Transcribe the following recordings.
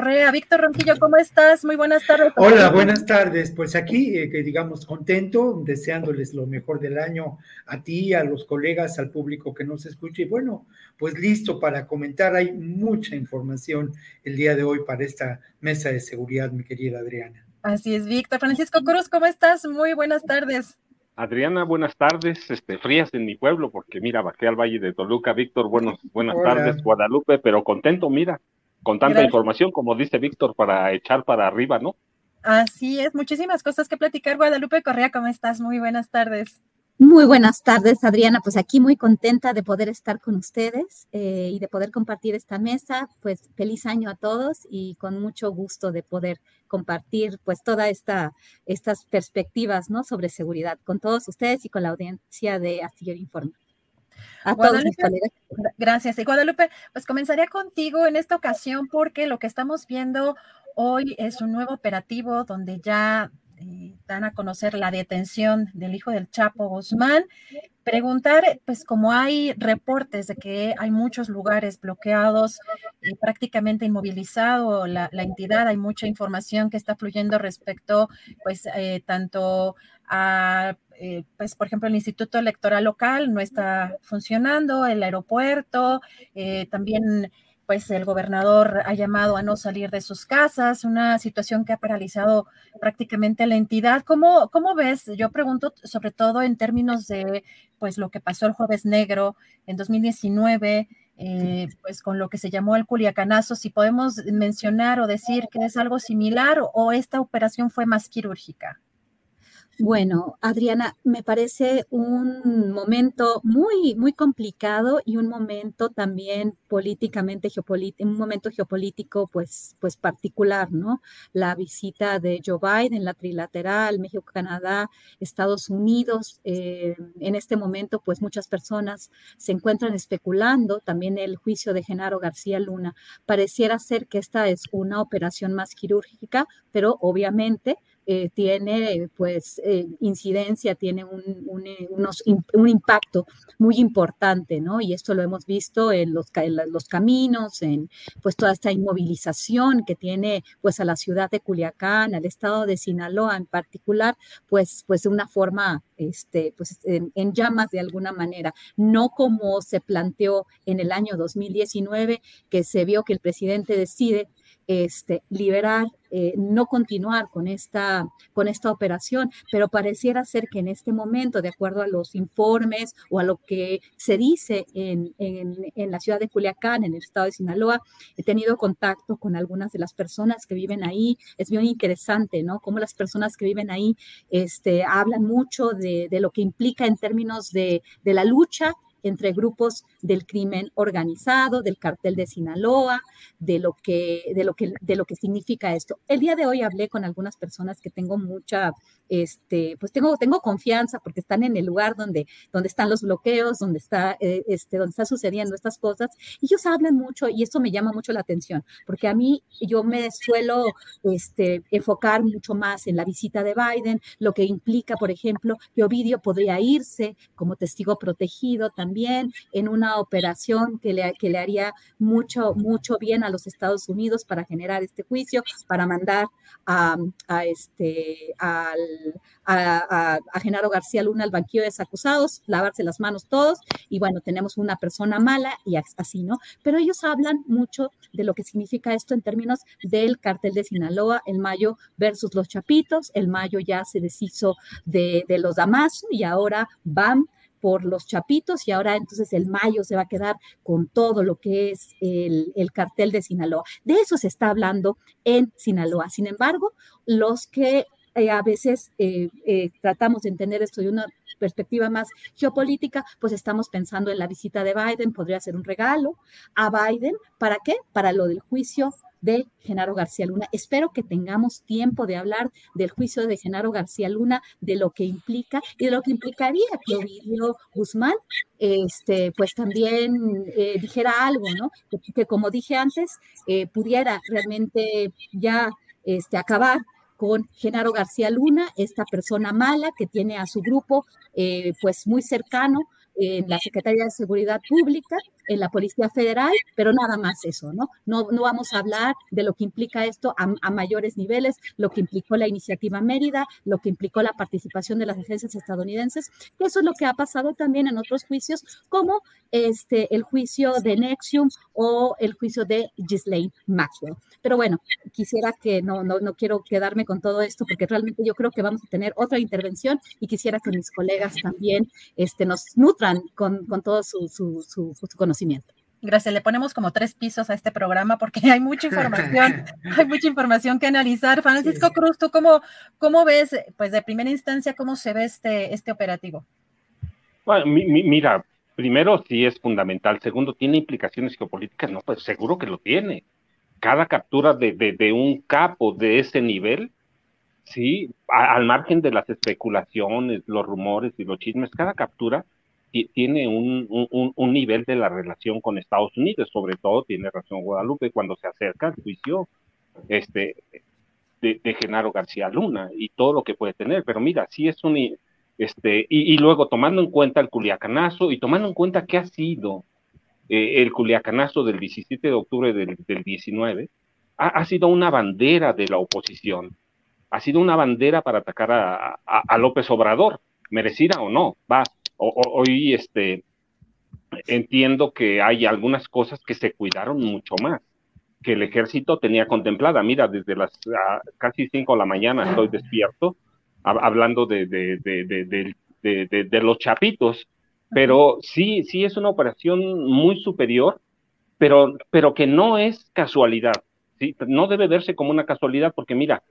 Correa, Víctor Ronquillo, ¿cómo estás? Muy buenas tardes. Hola, buenas tardes. Pues aquí, eh, que digamos, contento, deseándoles lo mejor del año a ti, a los colegas, al público que nos escuche. Y bueno, pues listo para comentar. Hay mucha información el día de hoy para esta mesa de seguridad, mi querida Adriana. Así es, Víctor. Francisco Cruz, ¿cómo estás? Muy buenas tardes. Adriana, buenas tardes, este, frías en mi pueblo, porque mira, bajé al Valle de Toluca, Víctor, buenos, buenas Hola. tardes, Guadalupe, pero contento, mira, con tanta Gracias. información, como dice Víctor, para echar para arriba, ¿no? Así es, muchísimas cosas que platicar. Guadalupe Correa, ¿cómo estás? Muy buenas tardes. Muy buenas tardes, Adriana. Pues aquí muy contenta de poder estar con ustedes eh, y de poder compartir esta mesa. Pues feliz año a todos y con mucho gusto de poder compartir pues toda esta estas perspectivas, ¿no? Sobre seguridad con todos ustedes y con la audiencia de Astillero Informa. A Guadalupe, Gracias. Y Guadalupe, pues comenzaría contigo en esta ocasión porque lo que estamos viendo hoy es un nuevo operativo donde ya eh, dan a conocer la detención del hijo del Chapo Guzmán. Preguntar, pues como hay reportes de que hay muchos lugares bloqueados y prácticamente inmovilizado la, la entidad, hay mucha información que está fluyendo respecto, pues, eh, tanto a, eh, pues, por ejemplo, el Instituto Electoral Local no está funcionando, el aeropuerto, eh, también pues el gobernador ha llamado a no salir de sus casas, una situación que ha paralizado prácticamente la entidad. ¿Cómo, cómo ves? Yo pregunto sobre todo en términos de pues lo que pasó el jueves negro en 2019, eh, pues con lo que se llamó el Culiacanazo, si podemos mencionar o decir que es algo similar o, o esta operación fue más quirúrgica. Bueno, Adriana, me parece un momento muy, muy complicado y un momento también políticamente, geopolítico, un momento geopolítico pues, pues particular, ¿no? La visita de Joe Biden, la trilateral, México, Canadá, Estados Unidos. eh, en este momento, pues muchas personas se encuentran especulando, también el juicio de Genaro García Luna. Pareciera ser que esta es una operación más quirúrgica, pero obviamente eh, tiene pues eh, incidencia, tiene un, un, eh, unos, un impacto muy importante, ¿no? Y esto lo hemos visto en los, en los caminos, en pues toda esta inmovilización que tiene pues a la ciudad de Culiacán, al estado de Sinaloa en particular, pues, pues de una forma, este, pues en, en llamas de alguna manera, no como se planteó en el año 2019, que se vio que el presidente decide este, liberar, eh, no continuar con esta, con esta operación, pero pareciera ser que en este momento, de acuerdo a los informes o a lo que se dice en, en, en la ciudad de Culiacán, en el estado de Sinaloa, he tenido contacto con algunas de las personas que viven ahí. Es bien interesante, ¿no? Cómo las personas que viven ahí este, hablan mucho de, de lo que implica en términos de, de la lucha entre grupos del crimen organizado, del cartel de Sinaloa, de lo que, de lo que, de lo que significa esto. El día de hoy hablé con algunas personas que tengo mucha, este, pues tengo, tengo confianza porque están en el lugar donde, donde están los bloqueos, donde está, eh, este, donde está sucediendo estas cosas. Y ellos hablan mucho y esto me llama mucho la atención, porque a mí yo me suelo este, enfocar mucho más en la visita de Biden, lo que implica, por ejemplo, que Ovidio podría irse como testigo protegido también también en una operación que le, que le haría mucho, mucho bien a los Estados Unidos para generar este juicio, para mandar a, este, al, a, Genaro García Luna al banquillo de desacusados, lavarse las manos todos, y bueno, tenemos una persona mala y así, ¿no? Pero ellos hablan mucho de lo que significa esto en términos del cartel de Sinaloa, el Mayo versus los Chapitos, el Mayo ya se deshizo de, de los Damaso y ahora van por los chapitos y ahora entonces el mayo se va a quedar con todo lo que es el, cartel de Sinaloa. De eso se está hablando en Sinaloa. Sin embargo, los que eh, a veces eh, eh, tratamos de entender esto de una perspectiva más geopolítica, pues estamos pensando en la visita de Biden, podría ser un regalo a Biden. ¿Para qué? Para lo del juicio de Genaro García Luna. Espero que tengamos tiempo de hablar del juicio de Genaro García Luna, de lo que implica y de lo que implicaría que Ovidio Guzmán, este, pues también eh, dijera algo, ¿no? Que, como dije antes, eh, pudiera realmente ya este, acabar con Genaro García Luna, esta persona mala que tiene a su grupo eh, pues muy cercano en la Secretaría de Seguridad Pública, en la Policía Federal, pero nada más eso, ¿no? No, no vamos a hablar de lo que implica esto a, mayores niveles, lo que implicó la iniciativa Mérida, lo que implicó la participación de las agencias estadounidenses, que eso es lo que ha pasado también en otros juicios, como este, el juicio de Nexium o el juicio de Ghislaine Maxwell. Pero bueno, quisiera que no, no, no quiero quedarme con todo esto porque realmente yo creo que vamos a tener otra intervención y quisiera que mis colegas también este, nos nutran con, con todo su, su, su, su conocimiento. Gracias, le ponemos como tres pisos a este programa porque hay mucha información, hay mucha información que analizar. Francisco Cruz, ¿tú cómo, cómo ves, pues de primera instancia, cómo se ve este, este operativo? Bueno, mira, primero sí es fundamental, segundo, ¿tiene implicaciones geopolíticas? No, pues seguro que lo tiene. Cada captura de, de, un capo de ese nivel, sí, al margen de las especulaciones, los rumores y los chismes, cada captura tiene un, un, un, nivel de la relación con Estados Unidos, sobre todo tiene razón Guadalupe cuando se acerca al juicio este, de, de, Genaro García Luna y todo lo que puede tener, pero mira, sí es un, este, y, luego tomando en cuenta el culiacanazo y tomando en cuenta que ha sido eh, el culiacanazo del 17 de octubre del, del 19, ha, ha, sido una bandera de la oposición, ha sido una bandera para atacar a, a, a López Obrador, merecida o no, va, hoy este, entiendo que hay algunas cosas que se cuidaron mucho más que el ejército tenía contemplada. Mira, desde las ah, casi 5 de la mañana estoy despierto hablando de, de, de, de, los chapitos, pero sí, sí es una operación muy superior, pero, pero que no es casualidad, ¿sí? no debe verse como una casualidad, porque mira,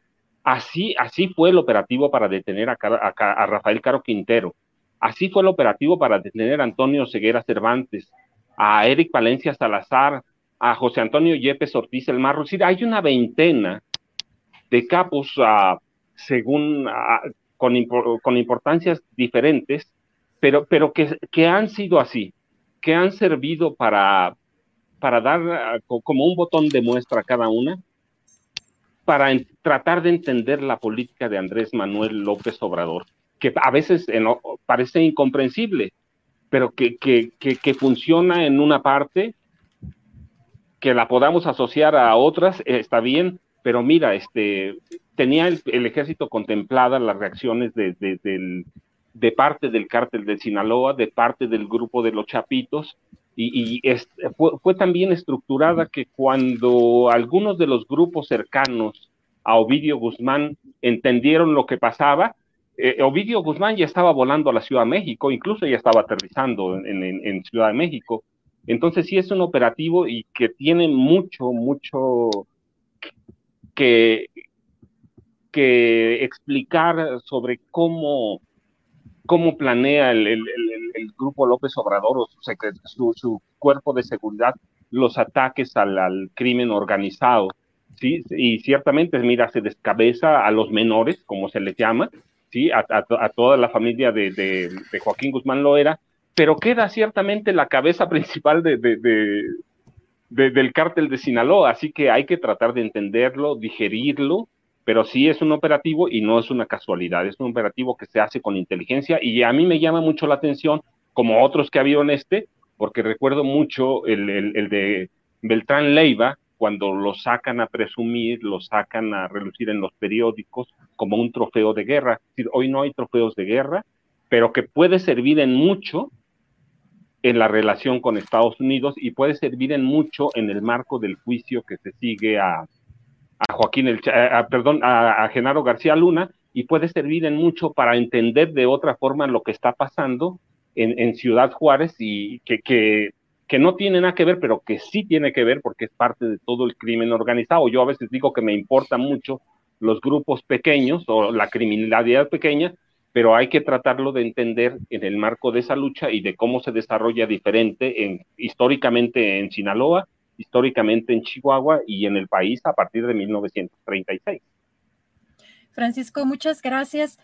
así, así fue el operativo para detener a, a, a Rafael Caro Quintero, Así fue el operativo para detener a Antonio Ceguera Cervantes, a Eric Valencia Salazar, a José Antonio Yepes Ortiz El Marro. Es hay una veintena de capos uh, según uh, con, impor con, importancias diferentes, pero, pero que, que, han sido así, que han servido para, para dar uh, como un botón de muestra a cada una, para tratar de entender la política de Andrés Manuel López Obrador que a veces en, parece incomprensible, pero que, que, que, funciona en una parte, que la podamos asociar a otras, está bien, pero mira, este, tenía el, ejército contemplada las reacciones de, de, parte del cártel de Sinaloa, de parte del grupo de los Chapitos, y, y es, fue, fue también estructurada que cuando algunos de los grupos cercanos a Ovidio Guzmán entendieron lo que pasaba, eh, Ovidio Guzmán ya estaba volando a la Ciudad de México, incluso ya estaba aterrizando en, en, Ciudad de México. Entonces sí es un operativo y que tiene mucho, mucho que, explicar sobre cómo, cómo planea el, grupo López Obrador o su, su, cuerpo de seguridad los ataques al, crimen organizado. Y ciertamente, mira, se descabeza a los menores, como se les llama, ¿sí? a, toda la familia de, Joaquín Guzmán Loera, pero queda ciertamente la cabeza principal de, del cártel de Sinaloa, así que hay que tratar de entenderlo, digerirlo, pero sí es un operativo y no es una casualidad, es un operativo que se hace con inteligencia y a mí me llama mucho la atención como otros que ha habido en este, porque recuerdo mucho el, el, de Beltrán Leiva, cuando lo sacan a presumir, lo sacan a relucir en los periódicos como un trofeo de guerra. Hoy no hay trofeos de guerra, pero que puede servir en mucho en la relación con Estados Unidos y puede servir en mucho en el marco del juicio que se sigue a, a Joaquín, el, perdón, a, Genaro García Luna y puede servir en mucho para entender de otra forma lo que está pasando en, Ciudad Juárez y que, que, no tiene nada que ver, pero que sí tiene que ver porque es parte de todo el crimen organizado. Yo a veces digo que me importa mucho los grupos pequeños o la criminalidad pequeña, pero hay que tratarlo de entender en el marco de esa lucha y de cómo se desarrolla diferente en, históricamente en Sinaloa, históricamente en Chihuahua y en el país a partir de 1936. Francisco, muchas gracias.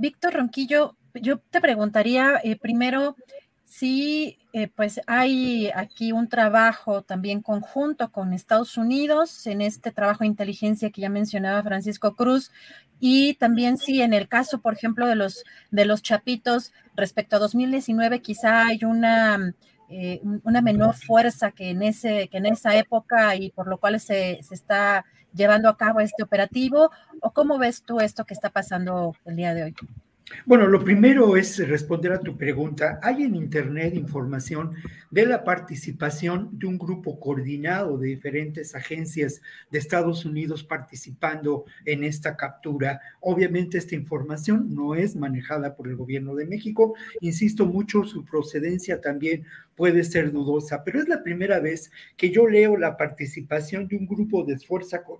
Víctor Ronquillo, yo te preguntaría eh, primero si eh, pues hay aquí un trabajo también conjunto con Estados Unidos en este trabajo de inteligencia que ya mencionaba Francisco Cruz y también sí, en el caso, por ejemplo, de los, de los chapitos, respecto a 2019, quizá hay una, eh, una menor fuerza que en, ese, que en esa época y por lo cual se, se está llevando a cabo este operativo. ¿O cómo ves tú esto que está pasando el día de hoy? Bueno, lo primero es responder a tu pregunta. Hay en Internet información de la participación de un grupo coordinado de diferentes agencias de Estados Unidos participando en esta captura. Obviamente esta información no es manejada por el gobierno de México. Insisto mucho, su procedencia también puede ser dudosa, pero es la primera vez que yo leo la participación de un grupo de,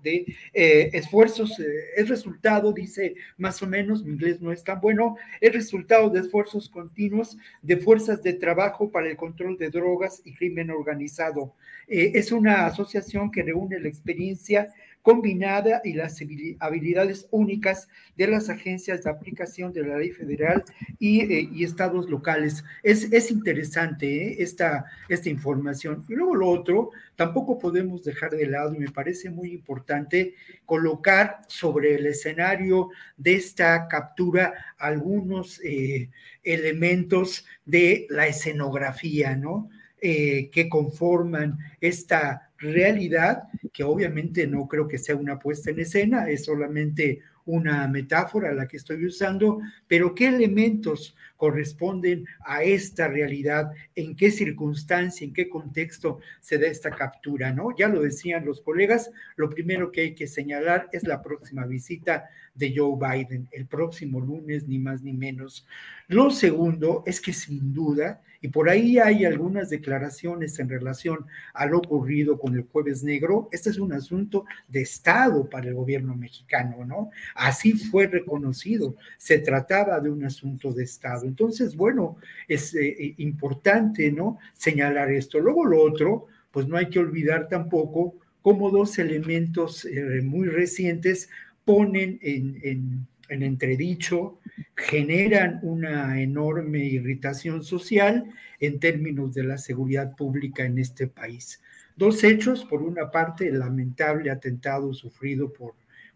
de eh, esfuerzos. Eh, es resultado, dice más o menos, mi inglés no es tan bueno, es resultado de esfuerzos continuos de fuerzas de trabajo para el control de drogas y crimen organizado. Eh, es una asociación que reúne la experiencia combinada y las habilidades únicas de las agencias de aplicación de la ley federal y, eh, estados locales. Es, es interesante ¿eh? esta, esta información. Y luego lo otro, tampoco podemos dejar de lado, y me parece muy importante, colocar sobre el escenario de esta captura algunos eh, elementos de la escenografía, ¿no? que conforman esta realidad, que obviamente no creo que sea una puesta en escena, es solamente una metáfora la que estoy usando, pero qué elementos corresponden a esta realidad, en qué circunstancia, en qué contexto se da esta captura, ¿no? Ya lo decían los colegas, lo primero que hay que señalar es la próxima visita de Joe Biden, el próximo lunes, ni más ni menos. Lo segundo es que sin duda, y por ahí hay algunas declaraciones en relación a lo ocurrido con el jueves negro. Este es un asunto de Estado para el gobierno mexicano, ¿no? Así fue reconocido. Se trataba de un asunto de Estado. Entonces, bueno, es eh, importante, ¿no? Señalar esto. Luego lo otro, pues no hay que olvidar tampoco cómo dos elementos eh, muy recientes ponen en en entredicho, generan una enorme irritación social en términos de la seguridad pública en este país. Dos hechos, por una parte, el lamentable atentado sufrido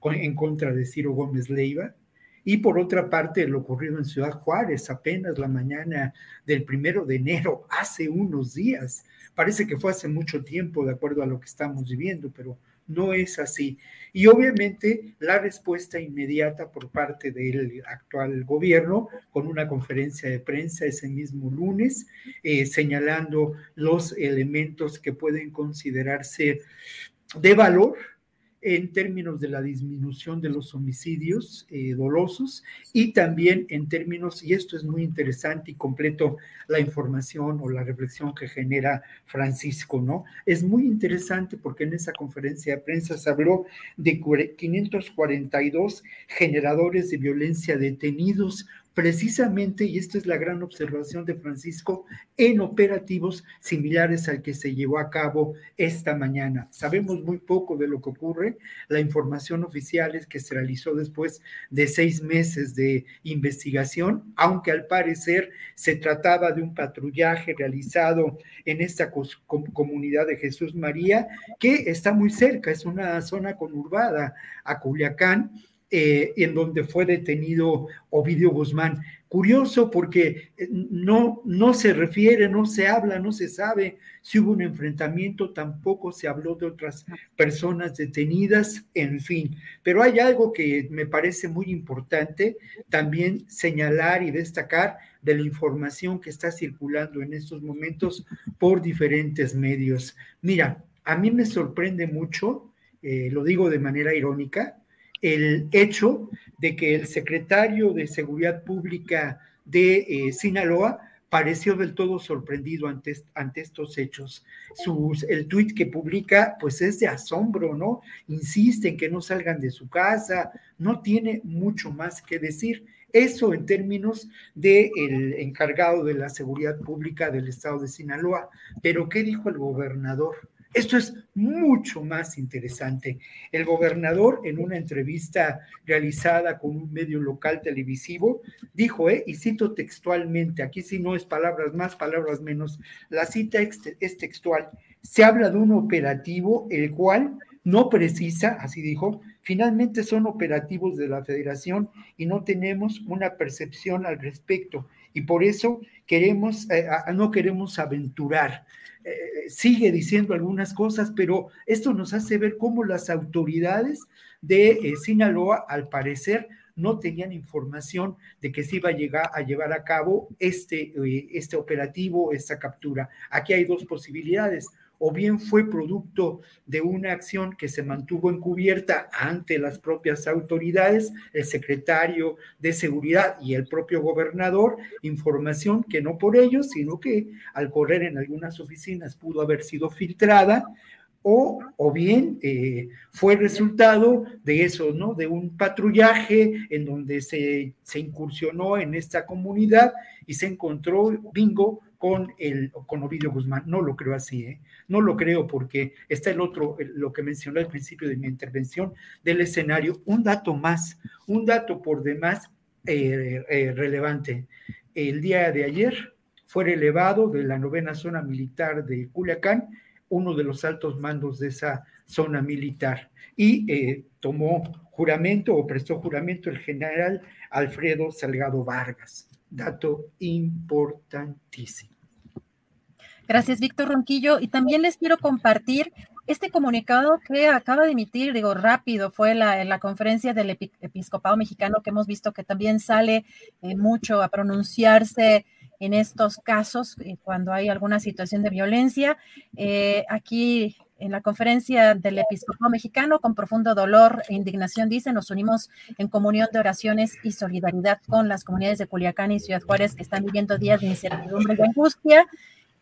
en contra de Ciro Gómez Leiva, y por otra parte, lo ocurrido en Ciudad Juárez, apenas la mañana del primero de enero, hace unos días. Parece que fue hace mucho tiempo, de acuerdo a lo que estamos viviendo, pero no es así. Y obviamente la respuesta inmediata por parte del actual gobierno con una conferencia de prensa ese mismo lunes, eh, señalando los elementos que pueden considerarse de valor en términos de la disminución de los homicidios eh, dolosos y también en términos, y esto es muy interesante y completo la información o la reflexión que genera Francisco, ¿no? Es muy interesante porque en esa conferencia de prensa se habló de 542 generadores de violencia detenidos precisamente, y esta es la gran observación de Francisco, en operativos similares al que se llevó a cabo esta mañana. Sabemos muy poco de lo que ocurre. La información oficial es que se realizó después de seis meses de investigación, aunque al parecer se trataba de un patrullaje realizado en esta comunidad de Jesús María, que está muy cerca, es una zona conurbada a Culiacán eh, en donde fue detenido Ovidio Guzmán. Curioso porque eh, no, no se refiere, no se habla, no se sabe si hubo un enfrentamiento, tampoco se habló de otras personas detenidas, en fin. Pero hay algo que me parece muy importante también señalar y destacar de la información que está circulando en estos momentos por diferentes medios. Mira, a mí me sorprende mucho, eh, lo digo de manera irónica, el hecho de que el secretario de Seguridad Pública de eh, Sinaloa pareció del todo sorprendido ante, ante estos hechos. Sus, el tuit que publica, pues es de asombro, ¿no? Insiste en que no salgan de su casa, no tiene mucho más que decir. Eso en términos del encargado de la seguridad pública del estado de Sinaloa. Pero, ¿qué dijo el gobernador? Esto es mucho más interesante. El gobernador, en una entrevista realizada con un medio local televisivo, dijo, eh, y cito textualmente, aquí si no es palabras más, palabras menos, la cita es textual, se habla de un operativo el cual no precisa, así dijo, finalmente son operativos de la federación y no tenemos una percepción al respecto y por eso queremos, eh, no queremos aventurar. Eh, sigue diciendo algunas cosas, pero esto nos hace ver cómo las autoridades de eh, Sinaloa, al parecer, no tenían información de que se iba a llegar a llevar a cabo este, este operativo, esta captura. Aquí hay dos posibilidades o bien fue producto de una acción que se mantuvo encubierta ante las propias autoridades, el secretario de Seguridad y el propio gobernador, información que no por ellos, sino que al correr en algunas oficinas pudo haber sido filtrada, o, o, bien eh, fue resultado de eso, ¿no? De un patrullaje en donde se, se incursionó en esta comunidad y se encontró, bingo, con, el, con Ovidio Guzmán. No lo creo así, ¿eh? No lo creo porque está el otro, lo que mencioné al principio de mi intervención, del escenario. Un dato más, un dato por demás eh, eh, relevante. El día de ayer fue relevado de la novena zona militar de Culiacán uno de los altos mandos de esa zona militar y eh, tomó juramento o prestó juramento el general Alfredo Salgado Vargas. Dato importantísimo. Gracias, Víctor Ronquillo. Y también les quiero compartir este comunicado que acaba de emitir, digo rápido, fue la, la conferencia del Episcopado Mexicano que hemos visto que también sale eh, mucho a pronunciarse en estos casos eh, cuando hay alguna situación de violencia. Eh, aquí en la conferencia del Episcopado Mexicano, con profundo dolor e indignación, dice, nos unimos en comunión de oraciones y solidaridad con las comunidades de Culiacán y Ciudad Juárez que están viviendo días de incertidumbre y angustia.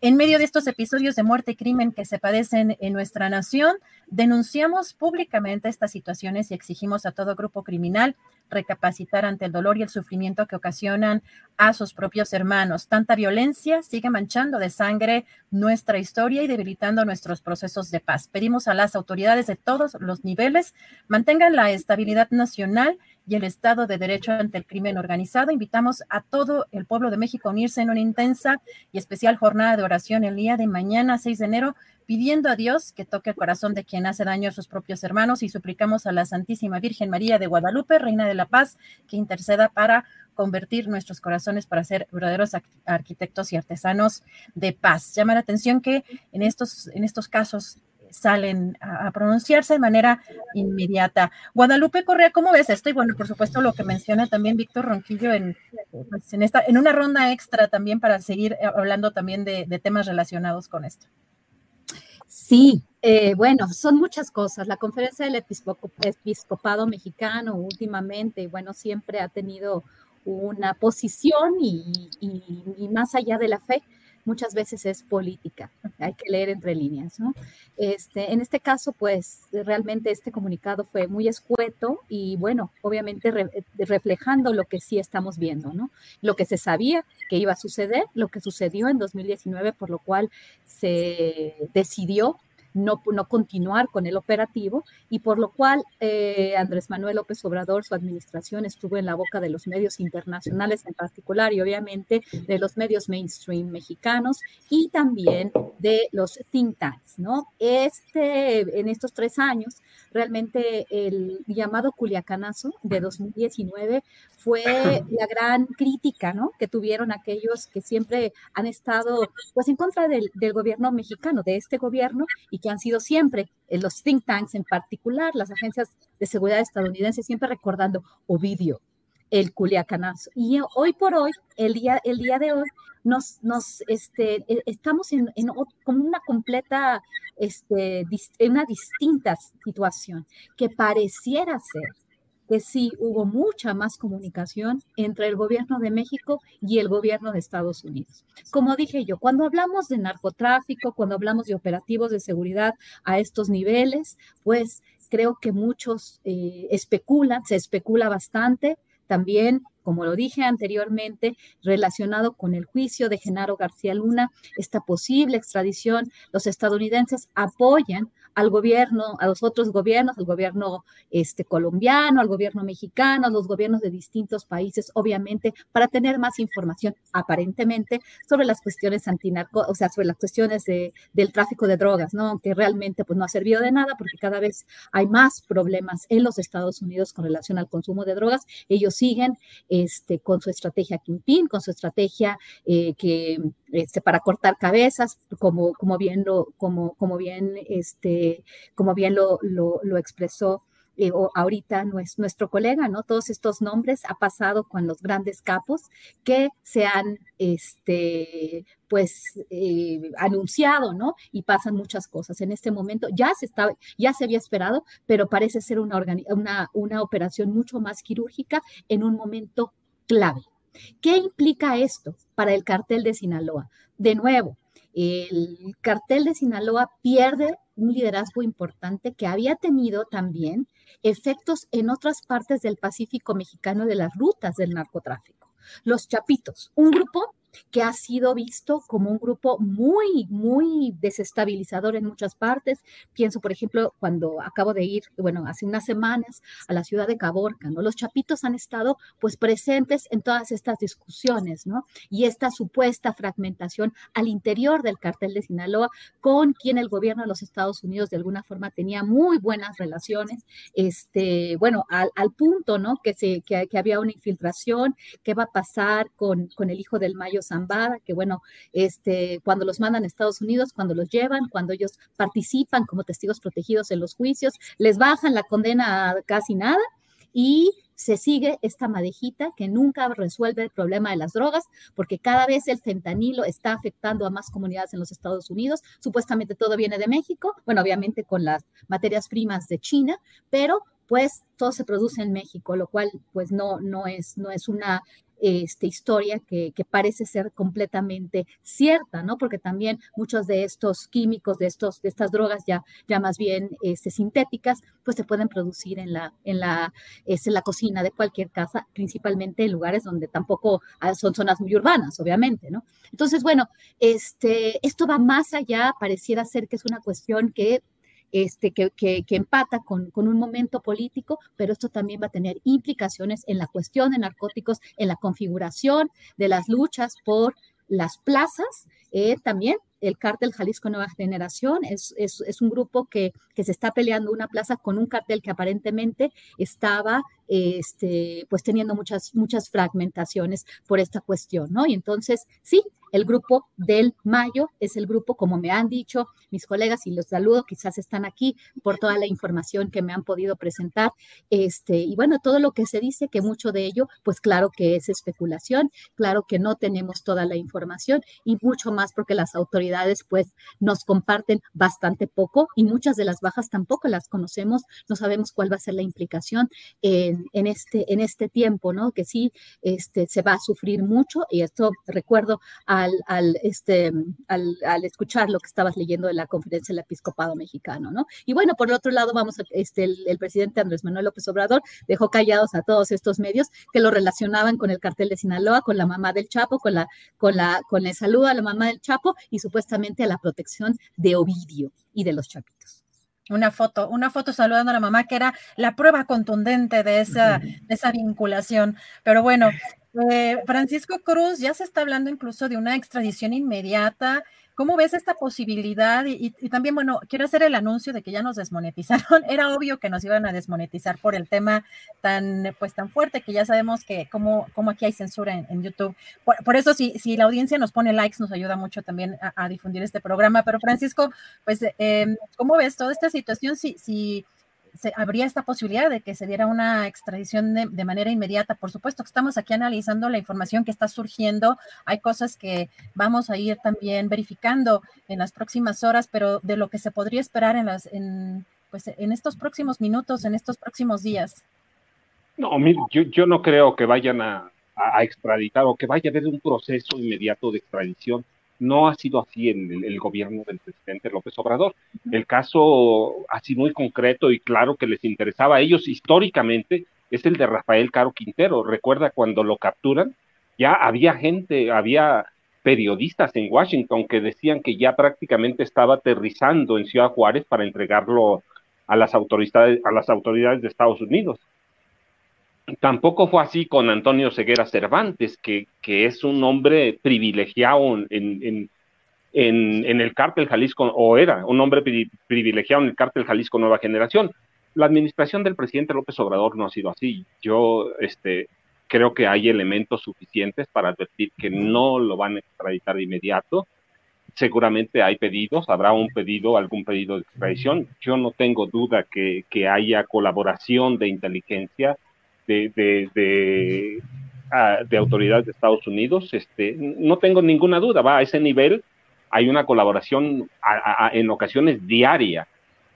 En medio de estos episodios de muerte y crimen que se padecen en nuestra nación, denunciamos públicamente estas situaciones y exigimos a todo grupo criminal recapacitar ante el dolor y el sufrimiento que ocasionan a sus propios hermanos. Tanta violencia sigue manchando de sangre nuestra historia y debilitando nuestros procesos de paz. Pedimos a las autoridades de todos los niveles mantengan la estabilidad nacional y el Estado de Derecho ante el crimen organizado. Invitamos a todo el pueblo de México a unirse en una intensa y especial jornada de oración el día de mañana, 6 de enero, pidiendo a Dios que toque el corazón de quien hace daño a sus propios hermanos y suplicamos a la Santísima Virgen María de Guadalupe, Reina de la Paz, que interceda para convertir nuestros corazones para ser verdaderos arquitectos y artesanos de paz. Llama la atención que en estos, en estos casos salen a, pronunciarse de manera inmediata. Guadalupe Correa, ¿cómo ves esto? Y bueno, por supuesto, lo que menciona también Víctor Ronquillo en, pues, en, esta, en una ronda extra también para seguir hablando también de temas relacionados con esto. Sí, eh, bueno, son muchas cosas. La conferencia del episcopado mexicano últimamente, bueno, siempre ha tenido una posición y, más allá de la fe, muchas veces es política. Hay que leer entre líneas, ¿no? Este, en este caso, pues realmente este comunicado fue muy escueto y bueno, obviamente reflejando lo que sí estamos viendo, ¿no? Lo que se sabía que iba a suceder, lo que sucedió en 2019, por lo cual se decidió no, no continuar con el operativo y por lo cual eh, Andrés Manuel López Obrador, su administración estuvo en la boca de los medios internacionales en particular y obviamente de los medios mainstream mexicanos y también de los think tanks, ¿no? Este, en estos tres años realmente el llamado Culiacanazo de 2019 fue la gran crítica, ¿no? Que tuvieron aquellos que siempre han estado, pues, en contra del, del gobierno mexicano, de este gobierno, y que han sido siempre los think tanks en particular, las agencias de seguridad estadounidenses, siempre recordando Ovidio, el culiacanazo. Y hoy por hoy, el día, el día de hoy, nos, nos este, e, estamos en, en como una completa, este, en una distinta situación, que pareciera ser que sí hubo mucha más comunicación entre el gobierno de México y el gobierno de Estados Unidos. Como dije yo, cuando hablamos de narcotráfico, cuando hablamos de operativos de seguridad a estos niveles, pues creo que muchos eh, especulan, se especula bastante, también, como lo dije anteriormente, relacionado con el juicio de Genaro García Luna, esta posible extradición, los estadounidenses apoyan al gobierno, a los otros gobiernos, al gobierno este, colombiano, al gobierno mexicano, a los gobiernos de distintos países, obviamente, para tener más información, aparentemente, sobre las cuestiones antinarco, o sea, sobre las cuestiones de, del tráfico de drogas, ¿no? Aunque realmente pues, no ha servido de nada porque cada vez hay más problemas en los Estados Unidos con relación al consumo de drogas. Ellos siguen este, con su estrategia Kingpin, con su estrategia eh, que este, para cortar cabezas, como, como bien lo, como, como bien, este, como bien lo, expresó eh, ahorita nuestro colega, ¿no? Todos estos nombres ha pasado con los grandes capos que se han, este, pues, eh, anunciado, ¿no? Y pasan muchas cosas. En este momento ya se estaba, ya se había esperado, pero parece ser una, una operación mucho más quirúrgica en un momento clave. ¿Qué implica esto para el cartel de Sinaloa? De nuevo, el cartel de Sinaloa pierde un liderazgo importante que había tenido también efectos en otras partes del Pacífico mexicano de las rutas del narcotráfico. Los Chapitos, un grupo que ha sido visto como un grupo muy, muy desestabilizador en muchas partes. Pienso, por ejemplo, cuando acabo de ir, bueno, hace unas semanas a la ciudad de Caborca, ¿no? Los chapitos han estado pues presentes en todas estas discusiones, ¿no? Y esta supuesta fragmentación al interior del cartel de Sinaloa con quien el gobierno de los Estados Unidos de alguna forma tenía muy buenas relaciones, este, bueno, al, punto, ¿no? Que, se, que, había una infiltración, qué va a pasar con, con el hijo del Mayo Zambada, que bueno, este, cuando los mandan a Estados Unidos, cuando los llevan, cuando ellos participan como testigos protegidos en los juicios, les bajan la condena a casi nada y se sigue esta madejita que nunca resuelve el problema de las drogas, porque cada vez el fentanilo está afectando a más comunidades en los Estados Unidos. Supuestamente todo viene de México, bueno, obviamente con las materias primas de China, pero pues todo se produce en México, lo cual pues no, no, es, no es una este, historia que, parece ser completamente cierta, ¿no? Porque también muchos de estos químicos, de, estos, de estas drogas ya, ya más bien este, sintéticas, pues se pueden producir en la, en, la, este, en la cocina de cualquier casa, principalmente en lugares donde tampoco ah, son zonas muy urbanas, obviamente, ¿no? Entonces, bueno, este, esto va más allá, pareciera ser que es una cuestión que este, que, empata con, un momento político, pero esto también va a tener implicaciones en la cuestión de narcóticos, en la configuración de las luchas por las plazas, eh, también el cártel Jalisco Nueva Generación es, es, un grupo que, que, se está peleando una plaza con un cartel que aparentemente estaba este, pues teniendo muchas, muchas fragmentaciones por esta cuestión, ¿no? Y entonces, sí, el grupo del Mayo es el grupo, como me han dicho mis colegas, y los saludo, quizás están aquí por toda la información que me han podido presentar. Este, y bueno, todo lo que se dice, que mucho de ello, pues claro que es especulación, claro que no tenemos toda la información y mucho más porque las autoridades pues nos comparten bastante poco y muchas de las bajas tampoco las conocemos, no sabemos cuál va a ser la implicación en, en este, en este tiempo, ¿no? Que sí este, se va a sufrir mucho y esto recuerdo a al, este, al, escuchar lo que estabas leyendo de la conferencia del episcopado mexicano, ¿no? Y bueno, por el otro lado, vamos a, este, el, presidente Andrés Manuel López Obrador dejó callados a todos estos medios que lo relacionaban con el cartel de Sinaloa, con la mamá del Chapo, con la, con la, con el saludo a la mamá del Chapo y supuestamente a la protección de Ovidio y de los chapitos. Una foto, una foto saludando a la mamá, que era la prueba contundente de esa, de esa vinculación. Pero bueno, eh, Francisco Cruz, ya se está hablando incluso de una extradición inmediata ¿Cómo ves esta posibilidad? Y, también, bueno, quiero hacer el anuncio de que ya nos desmonetizaron. Era obvio que nos iban a desmonetizar por el tema tan, pues, tan fuerte que ya sabemos que como, como aquí hay censura en, YouTube. Por, eso, si, si la audiencia nos pone likes, nos ayuda mucho también a, difundir este programa. Pero, Francisco, pues, em, ¿cómo ves toda esta situación? Si, si se, habría esta posibilidad de que se diera una extradición de, manera inmediata. Por supuesto que estamos aquí analizando la información que está surgiendo. Hay cosas que vamos a ir también verificando en las próximas horas, pero de lo que se podría esperar en, las, en, pues, en estos próximos minutos, en estos próximos días. No, yo, yo no creo que vayan a, a, extraditar o que vaya a haber un proceso inmediato de extradición no ha sido así en el, gobierno del presidente López Obrador. El caso así muy concreto y claro que les interesaba a ellos históricamente es el de Rafael Caro Quintero. Recuerda cuando lo capturan, ya había gente, había periodistas en Washington que decían que ya prácticamente estaba aterrizando en Ciudad Juárez para entregarlo a las autoridades, a las autoridades de Estados Unidos. Tampoco fue así con Antonio Ceguera Cervantes, que, es un hombre privilegiado en, el cártel Jalisco, o era un hombre privilegiado en el cártel Jalisco Nueva Generación. La administración del presidente López Obrador no ha sido así. Yo este, creo que hay elementos suficientes para advertir que no lo van a extraditar de inmediato. Seguramente hay pedidos, habrá un pedido, algún pedido de extradición. Yo no tengo duda que haya colaboración de inteligencia de, de, ah, de, de Estados Unidos, este, no tengo ninguna duda, va a ese nivel, hay una colaboración en ocasiones diaria,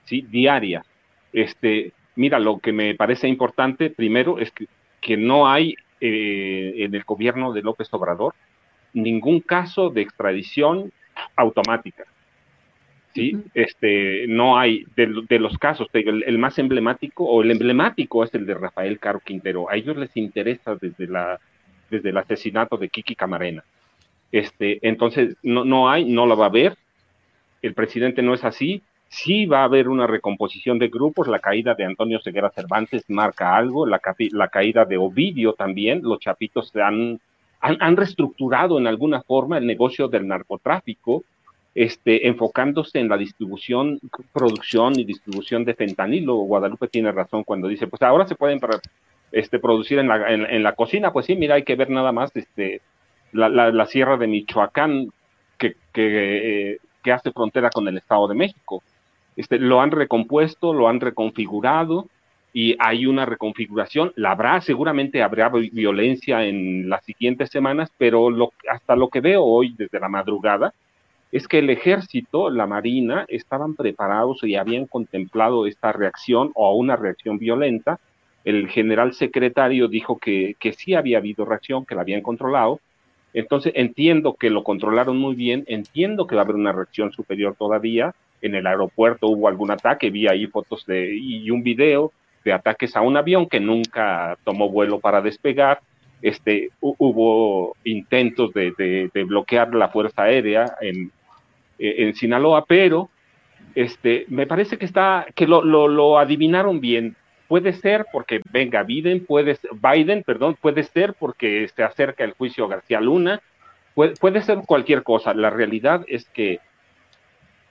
¿sí? Diaria. Este, mira, lo que me parece importante primero es que, que no hay eh, en el gobierno de López Obrador ningún caso de extradición automática. ¿Sí? Este, no hay, de, los casos, el, más emblemático, o el emblemático es el de Rafael Caro Quintero. A ellos les interesa desde, la, desde el asesinato de Kiki Camarena. Este, entonces, no, no hay, no lo va a haber. El presidente no es así. Sí va a haber una recomposición de grupos. La caída de Antonio Ceguera Cervantes marca algo. La, la caída de Ovidio también. Los chapitos han, han, han reestructurado en alguna forma el negocio del narcotráfico este, enfocándose en la distribución, producción y distribución de fentanilo. Guadalupe tiene razón cuando dice, pues ahora se pueden este, producir en la, cocina. Pues sí, mira, hay que ver nada más este, la, sierra de Michoacán eh, que, hace frontera con el Estado de México. Este, lo han recompuesto, lo han reconfigurado y hay una reconfiguración. La habrá, seguramente habrá violencia en las siguientes semanas, pero lo, hasta lo que veo hoy desde la madrugada, es que el ejército, la marina, estaban preparados y habían contemplado esta reacción o una reacción violenta. El general secretario dijo que, que sí había habido reacción, que la habían controlado. Entonces entiendo que lo controlaron muy bien, entiendo que va a haber una reacción superior todavía. En el aeropuerto hubo algún ataque, vi ahí fotos de, y un video de ataques a un avión que nunca tomó vuelo para despegar. Este, hubo intentos de, de, de bloquear la fuerza aérea en, en Sinaloa, pero este, me parece que está, que lo, lo, adivinaron bien. Puede ser porque venga Biden, puede Biden, perdón, puede ser porque se acerca el juicio García Luna, puede, puede ser cualquier cosa. La realidad es que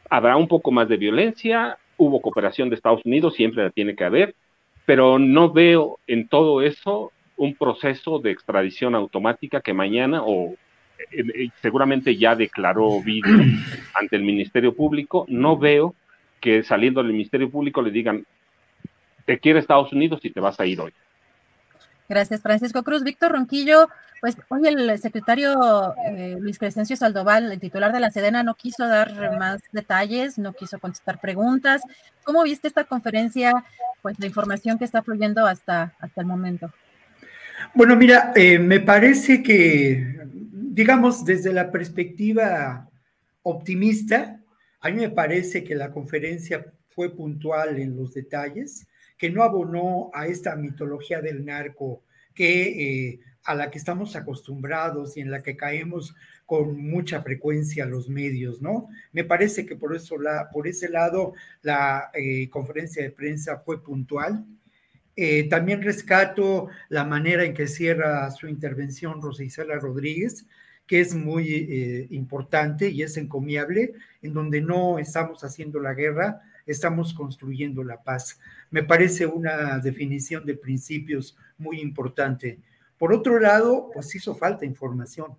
habrá un poco más de violencia, hubo cooperación de Estados Unidos, siempre la tiene que haber, pero no veo en todo eso un proceso de extradición automática que mañana o eh, eh, seguramente ya declaró Biden ante el Ministerio Público, no veo que saliendo del Ministerio Público le digan, te quiere Estados Unidos y te vas a ir hoy. Gracias, Francisco Cruz. Víctor Ronquillo, pues hoy el secretario eh, Luis Crescencio Saldoval, el titular de la Sedena, no quiso dar más detalles, no quiso contestar preguntas. ¿Cómo viste esta conferencia? Pues la información que está fluyendo hasta, hasta el momento. Bueno, mira, me parece que digamos, desde la perspectiva optimista, a mí me parece que la conferencia fue puntual en los detalles, que no abonó a esta mitología del narco que eh, a la que estamos acostumbrados y en la que caemos con mucha frecuencia los medios, ¿no? Me parece que por eso la, por ese lado la eh, conferencia de prensa fue puntual. Eh, también rescato la manera en que cierra su intervención Rosa Isela Rodríguez, que es muy eh, importante y es encomiable, en donde no estamos haciendo la guerra, estamos construyendo la paz. Me parece una definición de principios muy importante. Por otro lado, pues hizo falta información.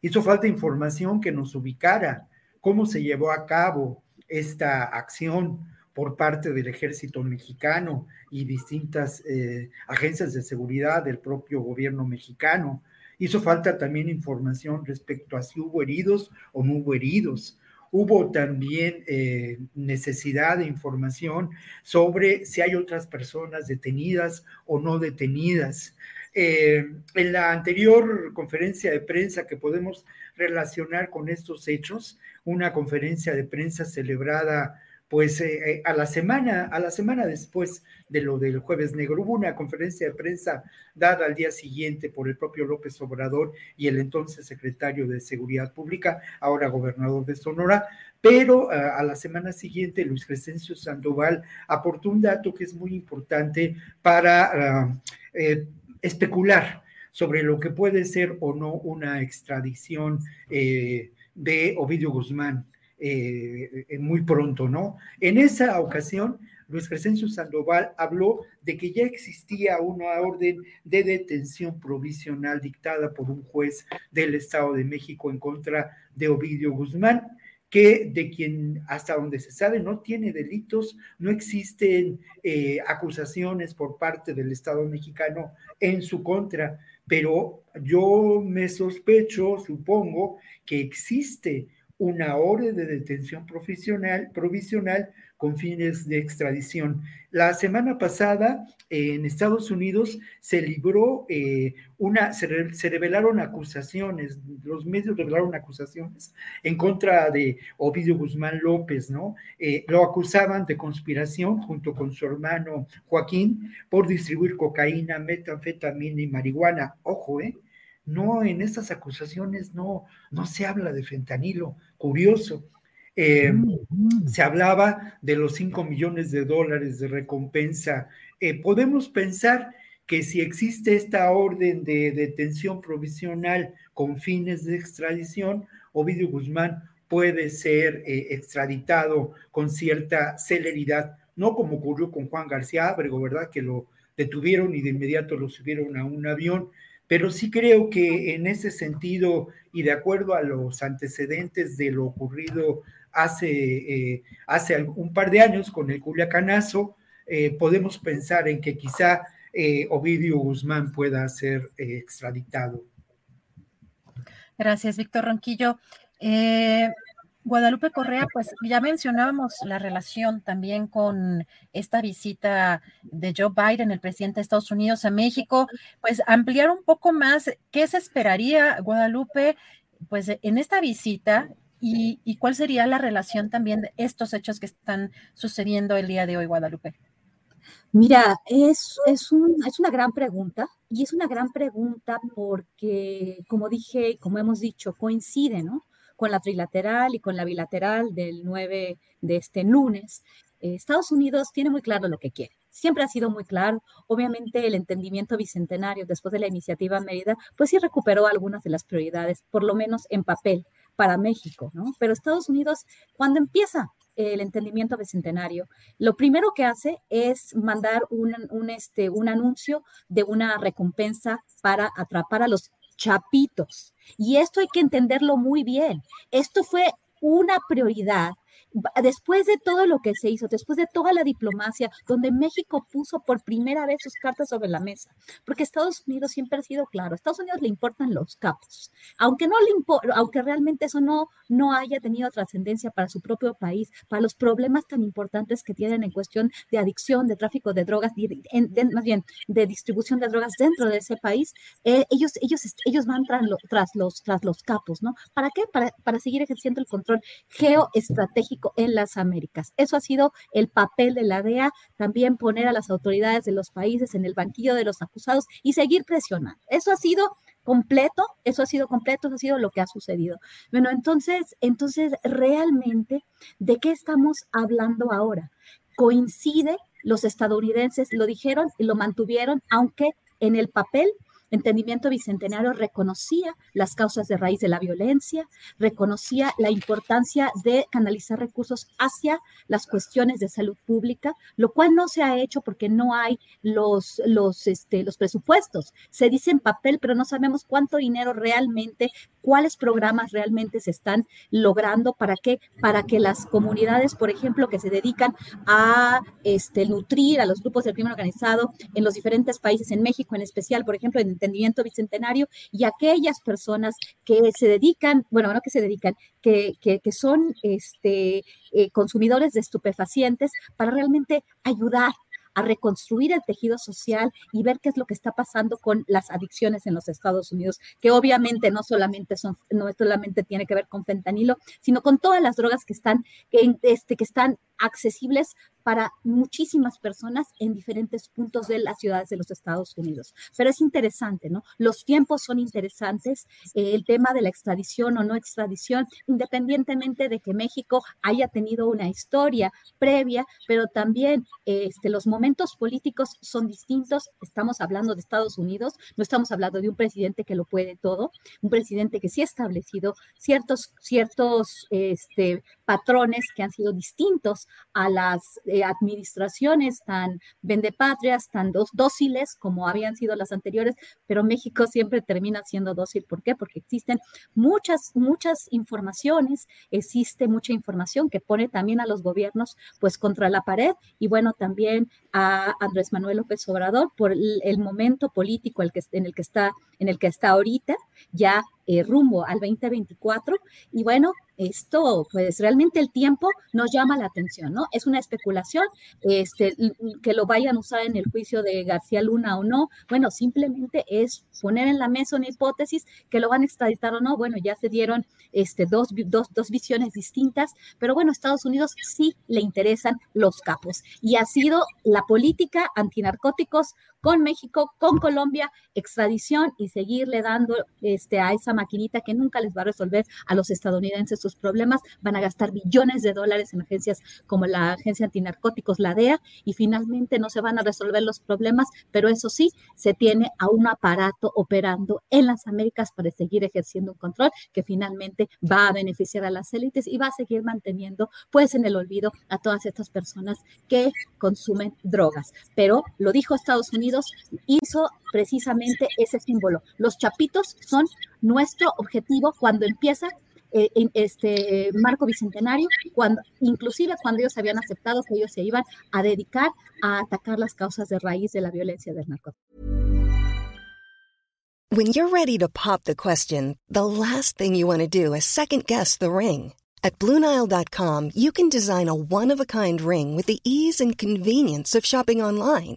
Hizo falta información que nos ubicara cómo se llevó a cabo esta acción por parte del ejército mexicano y distintas eh, agencias de seguridad del propio gobierno mexicano. Hizo falta también información respecto a si hubo heridos o no hubo heridos. Hubo también eh, necesidad de información sobre si hay otras personas detenidas o no detenidas. Eh, en la anterior conferencia de prensa que podemos relacionar con estos hechos, una conferencia de prensa celebrada pues eh, eh, a la semana, a la semana después de lo del jueves negro, hubo una conferencia de prensa dada al día siguiente por el propio López Obrador y el entonces secretario de Seguridad Pública, ahora gobernador de Sonora, pero a la semana siguiente Luis Crescencio Sandoval aportó un dato que es muy importante para eh, especular sobre lo que puede ser o no una extradición de Ovidio Guzmán eh, muy pronto, ¿no? En esa ocasión, Luis Crescencio Sandoval habló de que ya existía una orden de detención provisional dictada por un juez del Estado de México en contra de Ovidio Guzmán, que de quien hasta donde se sabe no tiene delitos, no existen eh, acusaciones por parte del Estado mexicano en su contra, pero yo me sospecho, supongo, que existe una orden de detención provisional, provisional con fines de extradición. La semana pasada en Estados Unidos se libró eh, una, se, revelaron acusaciones, los medios revelaron acusaciones en contra de Ovidio Guzmán López, ¿no? Eh, lo acusaban de conspiración junto con su hermano Joaquín por distribuir cocaína, metanfetamina y marihuana. Ojo, ¿eh? No, en estas acusaciones no, no se habla de fentanilo, curioso. Eh, mm. se hablaba de los 5 millones de dólares de recompensa. Eh, podemos pensar que si existe esta orden de detención provisional con fines de extradición, Ovidio Guzmán puede ser eh, extraditado con cierta celeridad, no como ocurrió con Juan García Abrego, ¿verdad? Que lo detuvieron y de inmediato lo subieron a un avión, pero sí creo que en ese sentido y de acuerdo a los antecedentes de lo ocurrido hace, eh, hace un par de años con el Culiacanazo, eh, podemos pensar en que quizá eh, Ovidio Guzmán pueda ser extraditado. Gracias, Víctor Ronquillo. Guadalupe Correa, pues ya mencionábamos la relación también con esta visita de Joe Biden, el presidente de Estados Unidos a México, pues ampliar un poco más qué se esperaría, Guadalupe, pues en esta visita y, cuál sería la relación también de estos hechos que están sucediendo el día de hoy, Guadalupe. Mira, es, es, un, es una gran pregunta y es una gran pregunta porque, como dije, como hemos dicho, coincide, ¿no? Con la trilateral y con la bilateral del 9 de este lunes, eh, Estados Unidos tiene muy claro lo que quiere. Siempre ha sido muy claro. Obviamente el entendimiento bicentenario después de la iniciativa Mérida, pues sí recuperó algunas de las prioridades, por lo menos en papel, para México, ¿no? Pero Estados Unidos, cuando empieza el entendimiento bicentenario, lo primero que hace es mandar un, este, un anuncio de una recompensa para atrapar a los chapitos. Y esto hay que entenderlo muy bien. Esto fue una prioridad después de todo lo que se hizo, después de toda la diplomacia, donde México puso por primera vez sus cartas sobre la mesa, porque Estados Unidos siempre ha sido claro, a Estados Unidos le importan los capos, aunque no le aunque realmente eso no, no haya tenido trascendencia para su propio país, para los problemas tan importantes que tienen en cuestión de adicción, de tráfico de drogas, más bien de distribución de drogas dentro de ese país, eh, ellos, ellos, ellos van tras, tras, los, tras los capos, ¿no? ¿Para qué? Para, para seguir ejerciendo el control geoestratégico en las Américas. Eso ha sido el papel de la DEA, también poner a las autoridades de los países en el banquillo de los acusados y seguir presionando. Eso ha sido completo, eso ha sido completo, eso ha sido lo que ha sucedido. Bueno, entonces, entonces realmente, ¿de qué estamos hablando ahora? Coincide, los estadounidenses lo dijeron y lo mantuvieron, aunque en el papel entendimiento bicentenario reconocía las causas de raíz de la violencia, reconocía la importancia de canalizar recursos hacia las cuestiones de salud pública, lo cual no se ha hecho porque no hay los, los, este, los presupuestos. Se dice en papel, pero no sabemos cuánto dinero realmente, cuáles programas realmente se están logrando para que, para que las comunidades, por ejemplo, que se dedican a este, nutrir a los grupos del crimen organizado en los diferentes países, en México en especial, por ejemplo, en entendimiento bicentenario, y aquellas personas que se dedican, bueno, no que se dedican, que, que, que son este, eh, consumidores de estupefacientes para realmente ayudar a reconstruir el tejido social y ver qué es lo que está pasando con las adicciones en los Estados Unidos, que obviamente no solamente son, no solamente tiene que ver con fentanilo, sino con todas las drogas que están, que, este, que están accesibles para muchísimas personas en diferentes puntos de las ciudades de los Estados Unidos. Pero es interesante, ¿no? Los tiempos son interesantes, eh, el tema de la extradición o no extradición, independientemente de que México haya tenido una historia previa, pero también este, los momentos políticos son distintos. Estamos hablando de Estados Unidos, no estamos hablando de un presidente que lo puede todo, un presidente que sí ha establecido ciertos, ciertos este, patrones que han sido distintos a las eh, administraciones tan vendepatrias, tan dóciles como habían sido las anteriores, pero México siempre termina siendo dócil. ¿Por qué? Porque existen muchas, muchas informaciones, existe mucha información que pone también a los gobiernos pues contra la pared y bueno, también a Andrés Manuel López Obrador por el, momento político en, el que está, en el que está ahorita, ya eh, rumbo al 2024. Y bueno, esto, pues realmente el tiempo nos llama la atención, ¿no? Es una especulación, este, que lo vayan a usar en el juicio de García Luna o no. Bueno, simplemente es poner en la mesa una hipótesis que lo van a extraditar o no. Bueno, ya se dieron este, dos, dos, dos visiones distintas, pero bueno, Estados Unidos sí le interesan los capos y ha sido la política antinarcóticos con México, con Colombia, extradición y seguirle dando este, a esa maquinita que nunca les va a resolver a los estadounidenses sus problemas. Van a gastar billones de dólares en agencias como la Agencia Antinarcóticos, la DEA, y finalmente no se van a resolver los problemas, pero eso sí, se tiene a un aparato operando en las Américas para seguir ejerciendo un control que finalmente va a beneficiar a las élites y va a seguir manteniendo pues en el olvido a todas estas personas que consumen drogas. Pero lo dijo Estados Unidos, hizo precisamente ese símbolo. Los chapitos son nuestro objetivo cuando empieza eh, en este marco bicentenario, cuando, inclusive cuando ellos habían aceptado que ellos se iban a dedicar a atacar las causas de raíz de la violencia del narcotráfico. When you're ready to pop the question, the last thing you want to do is second guess the ring. At BlueNile.com, you can design a one-of-a-kind ring with the ease and convenience of shopping online.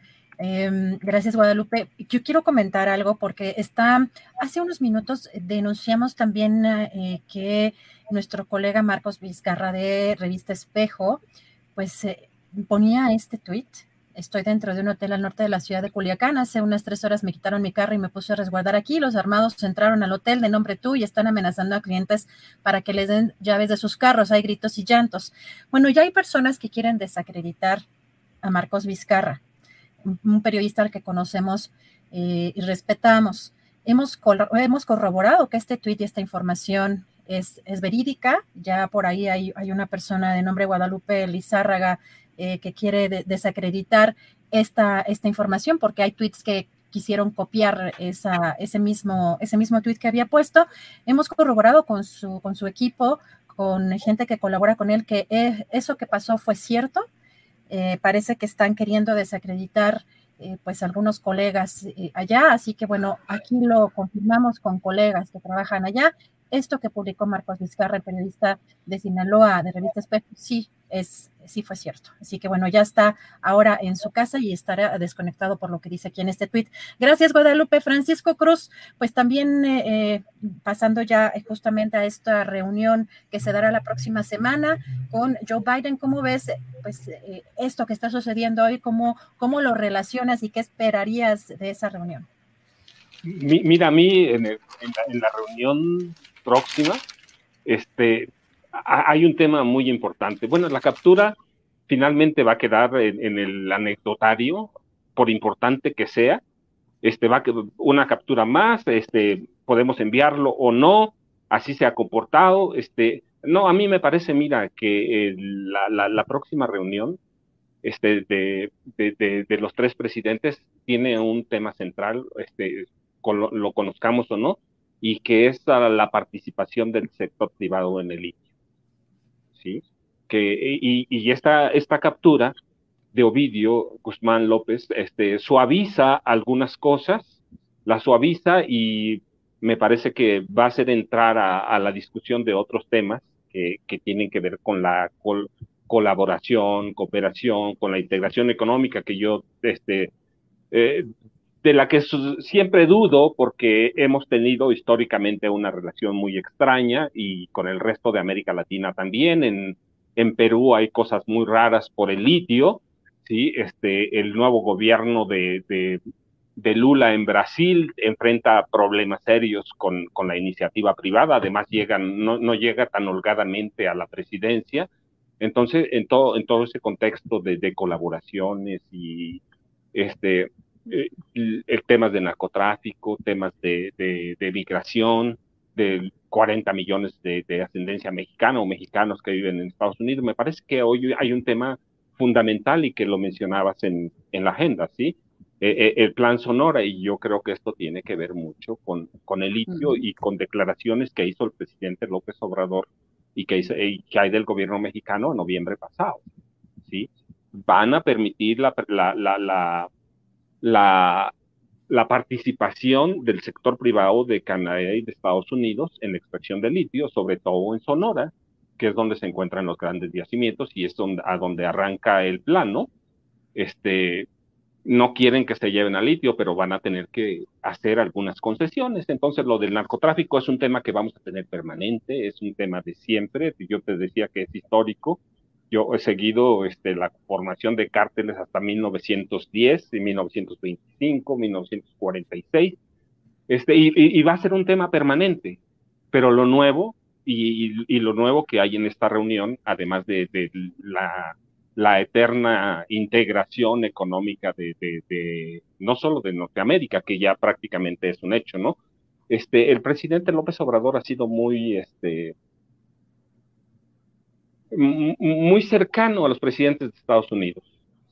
Eh, gracias, Guadalupe. Yo quiero comentar algo porque está, hace unos minutos denunciamos también eh, que nuestro colega Marcos Vizcarra de Revista Espejo, pues eh, ponía este tuit. Estoy dentro de un hotel al norte de la ciudad de Culiacán. Hace unas tres horas me quitaron mi carro y me puse a resguardar aquí. Los armados entraron al hotel de nombre tú y están amenazando a clientes para que les den llaves de sus carros. Hay gritos y llantos. Bueno, ya hay personas que quieren desacreditar a Marcos Vizcarra un periodista al que conocemos eh, y respetamos. Hemos, hemos corroborado que este tuit y esta información es, es verídica. Ya por ahí hay, hay, una persona de nombre Guadalupe Lizárraga eh, que quiere desacreditar esta, esta información porque hay tweets que quisieron copiar esa, ese mismo, ese mismo tweet que había puesto. Hemos corroborado con su, con su equipo con gente que colabora con él que eso que pasó fue cierto. Parece que están queriendo desacreditar pues algunos colegas allá, así que bueno, aquí lo confirmamos con colegas que trabajan allá esto que publicó Marcos Vizcarra, el periodista de Sinaloa de Revista Espejo, sí, es, sí fue cierto. Así que bueno, ya está ahora en su casa y estará desconectado por lo que dice aquí en este tweet. Gracias, Guadalupe. Francisco Cruz, pues también eh, eh, pasando ya justamente a esta reunión que se dará la próxima semana con Joe Biden, ¿cómo ves pues eh, esto que está sucediendo hoy? ¿Cómo, ¿Cómo lo relacionas y qué esperarías de esa reunión? Mira, a mí en la reunión próxima, este, hay un tema muy importante. Bueno, la captura finalmente va a quedar en, el anecdotario, por importante que sea. Este, va una captura más, este, podemos enviarlo o no, así se ha comportado. Este, no, a mí me parece, mira, que eh, la, próxima reunión este, de, de, los tres presidentes tiene un tema central, este, lo conozcamos o no, y que es la participación del sector privado en el litio. ¿Sí? Que, y, esta, esta captura de Ovidio Guzmán López este, suaviza algunas cosas, la suaviza y me parece que va a hacer entrar a, la discusión de otros temas que, que tienen que ver con la colaboración, cooperación, con la integración económica que yo este, eh, de la que siempre dudo porque hemos tenido históricamente una relación muy extraña y con el resto de América Latina también. En, en Perú hay cosas muy raras por el litio, ¿sí? Este, el nuevo gobierno de, de, Lula en Brasil enfrenta problemas serios con, con la iniciativa privada, además llegan, no, no, llega tan holgadamente a la presidencia. Entonces, en todo, en todo ese contexto de, de colaboraciones y este, eh, el, temas de narcotráfico, temas de, de, migración, de 40 millones de, ascendencia mexicana o mexicanos que viven en Estados Unidos. Me parece que hoy hay un tema fundamental y que lo mencionabas en, en la agenda, ¿sí? E, e, el plan Sonora, y yo creo que esto tiene que ver mucho con, con el litio y con declaraciones que hizo el presidente López Obrador y que, hizo, y que hay del gobierno mexicano en noviembre pasado, ¿sí? Van a permitir la, la, la la, la participación del sector privado de Canadá y de Estados Unidos en la extracción de litio, sobre todo en Sonora, que es donde se encuentran los grandes yacimientos y es donde, a donde arranca el plano. Este, no quieren que se lleven a litio, pero van a tener que hacer algunas concesiones. Entonces, lo del narcotráfico es un tema que vamos a tener permanente, es un tema de siempre. Yo te decía que es histórico, yo he seguido este, la formación de cárteles hasta 1910, y 1925, 1946, este, y, va a ser un tema permanente. Pero lo nuevo, y, lo nuevo que hay en esta reunión, además de, la, eterna integración económica de, de, no solo de Norteamérica, que ya prácticamente es un hecho, ¿no? Este, el presidente López Obrador ha sido muy, este, muy cercano a los presidentes de Estados Unidos.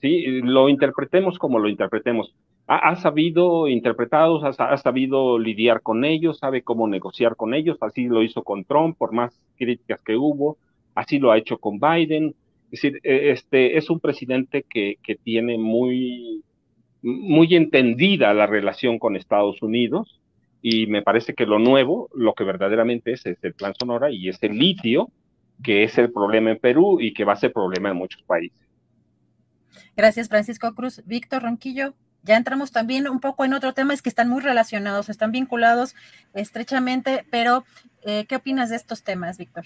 ¿sí? Lo interpretemos como lo interpretemos. Ha, sabido interpretarlos, ha, sabido lidiar con ellos, sabe cómo negociar con ellos. Así lo hizo con Trump, por más críticas que hubo. Así lo ha hecho con Biden. Es decir, e, este, es un presidente que, que tiene muy, muy entendida la relación con Estados Unidos y me parece que lo nuevo, lo que verdaderamente es, es el plan Sonora y es el litio, que es el problema en Perú y que va a ser problema en muchos países. Gracias, Francisco Cruz. Víctor Ronquillo, ya entramos también un poco en otro tema, es que están muy relacionados, están vinculados estrechamente, pero eh, ¿qué opinas de estos temas, Víctor?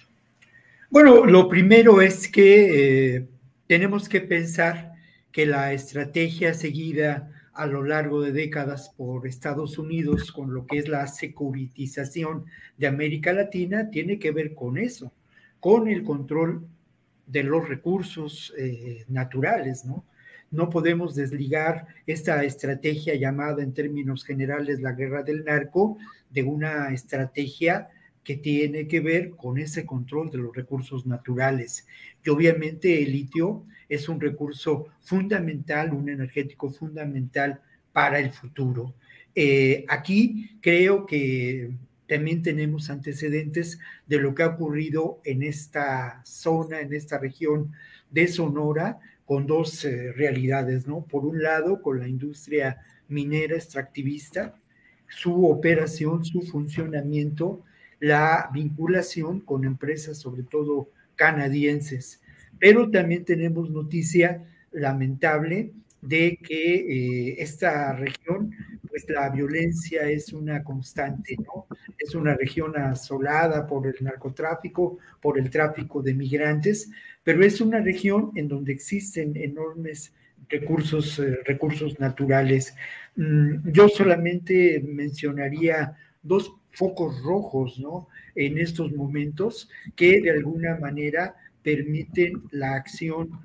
Bueno, lo primero es que eh, tenemos que pensar que la estrategia seguida a lo largo de décadas por Estados Unidos con lo que es la securitización de América Latina tiene que ver con eso con el control de los recursos eh, naturales, ¿no? No podemos desligar esta estrategia llamada en términos generales la guerra del narco de una estrategia que tiene que ver con ese control de los recursos naturales. Y obviamente el litio es un recurso fundamental, un energético fundamental para el futuro. Eh, aquí creo que también tenemos antecedentes de lo que ha ocurrido en esta zona, en esta región de Sonora, con dos eh, realidades, ¿no? Por un lado, con la industria minera extractivista, su operación, su funcionamiento, la vinculación con empresas, sobre todo canadienses. Pero también tenemos noticia lamentable de que eh, esta región, pues la violencia es una constante, ¿no? Es una región asolada por el narcotráfico, por el tráfico de migrantes, pero es una región en donde existen enormes recursos, eh, recursos naturales. Mm, yo solamente mencionaría dos focos rojos, ¿no? En estos momentos que de alguna manera permiten la acción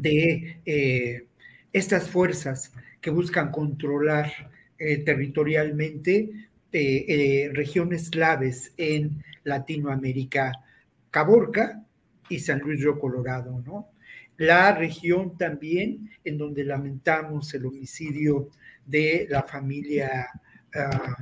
de eh, estas fuerzas que buscan controlar eh, territorialmente eh, regiones claves en Latinoamérica, Caborca y San Luis Río Colorado, ¿no? La región también en donde lamentamos el homicidio de la familia ah,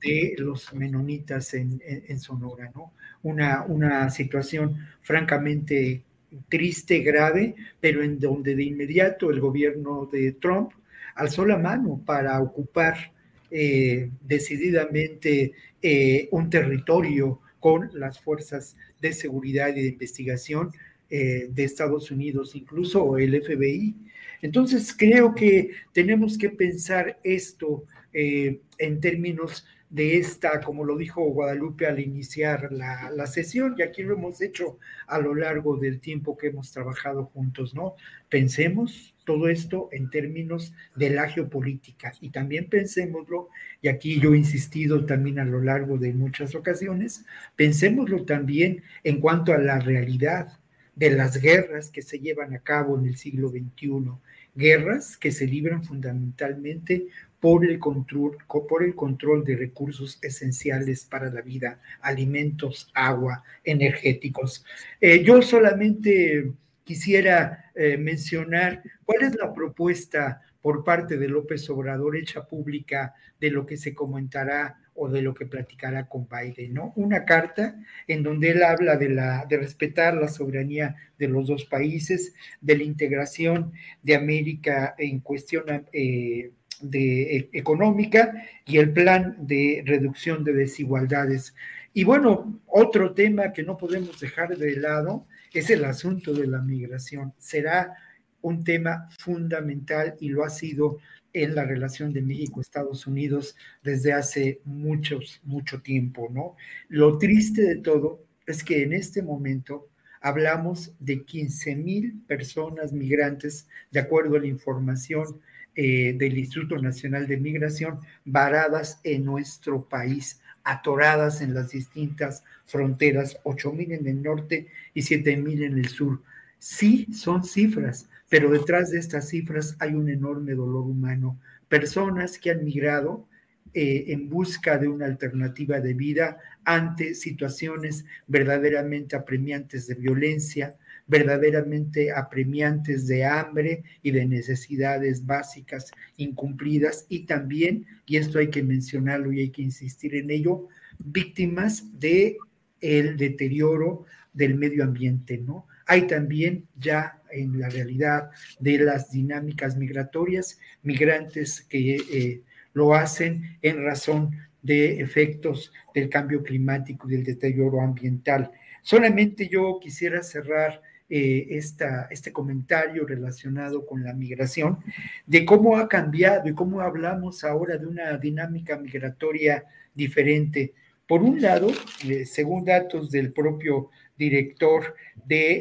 de los menonitas en, Sonora, ¿no? Una, una situación francamente triste, grave, pero en donde de inmediato el gobierno de Trump alzó la mano para ocupar eh, decididamente eh, un territorio con las fuerzas de seguridad y de investigación eh, de Estados Unidos, incluso el FBI. Entonces creo que tenemos que pensar esto en términos de esta, como lo dijo Guadalupe al iniciar la, sesión, y aquí lo hemos hecho a lo largo del tiempo que hemos trabajado juntos, ¿no? Pensemos todo esto en términos de la geopolítica y también pensémoslo, y aquí yo he insistido también a lo largo de muchas ocasiones, pensémoslo también en cuanto a la realidad de las guerras que se llevan a cabo en el siglo XXI, guerras que se libran fundamentalmente por el control, por el control de recursos esenciales para la vida, alimentos, agua, energéticos. Eh, yo solamente quisiera eh, mencionar cuál es la propuesta por parte de López Obrador hecha pública de lo que se comentará o de lo que platicará con Biden, ¿no? Una carta en donde él habla de, la, de respetar la soberanía de los dos países, de la integración de América en cuestión eh, de, e, económica y el plan de reducción de desigualdades. Y bueno, otro tema que no podemos dejar de lado es el asunto de la migración. Será un tema fundamental y lo ha sido en la relación de México-Estados Unidos desde hace muchos, mucho tiempo, ¿no? Lo triste de todo es que en este momento hablamos de 15 mil personas migrantes, de acuerdo a la información eh, del Instituto Nacional de Migración varadas en nuestro país, atoradas en las distintas fronteras, 8 mil en el norte y 7 mil en el sur. Sí, son cifras, pero detrás de estas cifras hay un enorme dolor humano. Personas que han migrado eh, en busca de una alternativa de vida ante situaciones verdaderamente apremiantes de violencia, verdaderamente apremiantes de hambre y de necesidades básicas incumplidas y también, y esto hay que mencionarlo y hay que insistir en ello, víctimas de el deterioro del medio ambiente, ¿no? Hay también ya en la realidad de las dinámicas migratorias, migrantes que eh, lo hacen en razón de efectos del cambio climático y del deterioro ambiental. Solamente yo quisiera cerrar eh, este comentario relacionado con la migración, de cómo ha cambiado y cómo hablamos ahora de una dinámica migratoria diferente. Por un lado, eh, según datos del propio director de,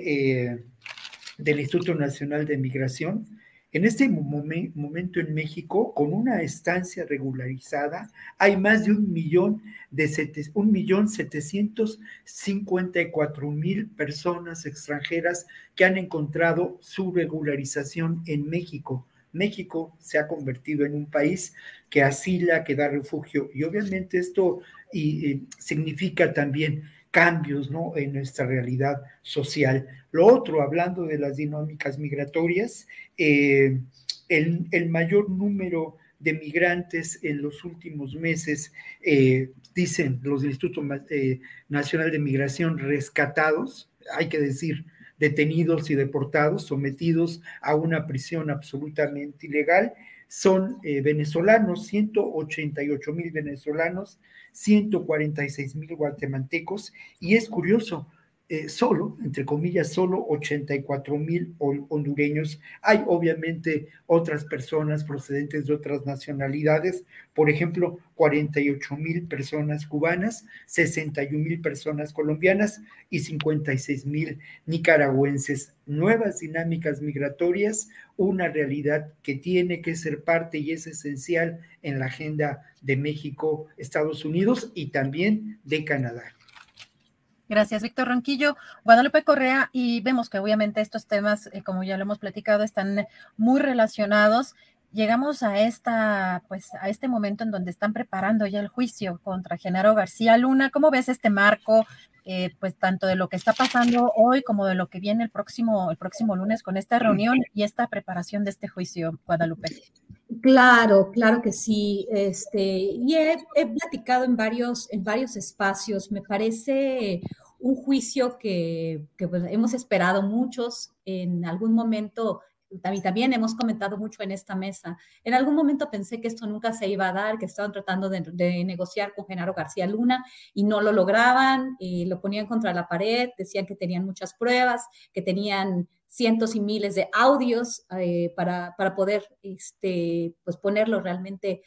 eh, del Instituto Nacional de Migración, en este momento en México, con una estancia regularizada, hay más de un millón de un millón setecientos cincuenta y cuatro mil personas extranjeras que han encontrado su regularización en México. México se ha convertido en un país que asila, que da refugio, y obviamente esto y, significa también cambios ¿no? en nuestra realidad social. Lo otro, hablando de las dinámicas migratorias, eh, el, mayor número de migrantes en los últimos meses, dicen los del Instituto Nacional de Migración, rescatados, hay que decir, detenidos y deportados, sometidos a una prisión absolutamente ilegal, son venezolanos, 188 mil venezolanos, 146 mil guatemaltecos, y es curioso, eh, solo, entre comillas, solo 84 mil hondureños. Hay obviamente otras personas procedentes de otras nacionalidades, por ejemplo, 48 mil personas cubanas, 61 mil personas colombianas y 56 mil nicaragüenses. Nuevas dinámicas migratorias, una realidad que tiene que ser parte y es esencial en la agenda de México, Estados Unidos y también de Canadá. Gracias, Víctor Ronquillo. Guadalupe Correa, y vemos que obviamente estos temas, eh, como ya lo hemos platicado, están muy relacionados. Llegamos a esta, pues, a este momento en donde están preparando ya el juicio contra Genaro García Luna. ¿Cómo ves este marco, eh, pues, tanto de lo que está pasando hoy como de lo que viene el próximo, el próximo lunes con esta reunión y esta preparación de este juicio, Guadalupe? Claro, claro que sí. Este, y he, platicado en varios, en varios espacios. Me parece un juicio que, pues, hemos esperado muchos. En algún momento también, hemos comentado mucho en esta mesa. En algún momento pensé que esto nunca se iba a dar, que estaban tratando de, negociar con Genaro García Luna y no lo lograban, y lo ponían contra la pared, decían que tenían muchas pruebas, que tenían cientos y miles de audios eh, para, para, poder este, pues ponerlo realmente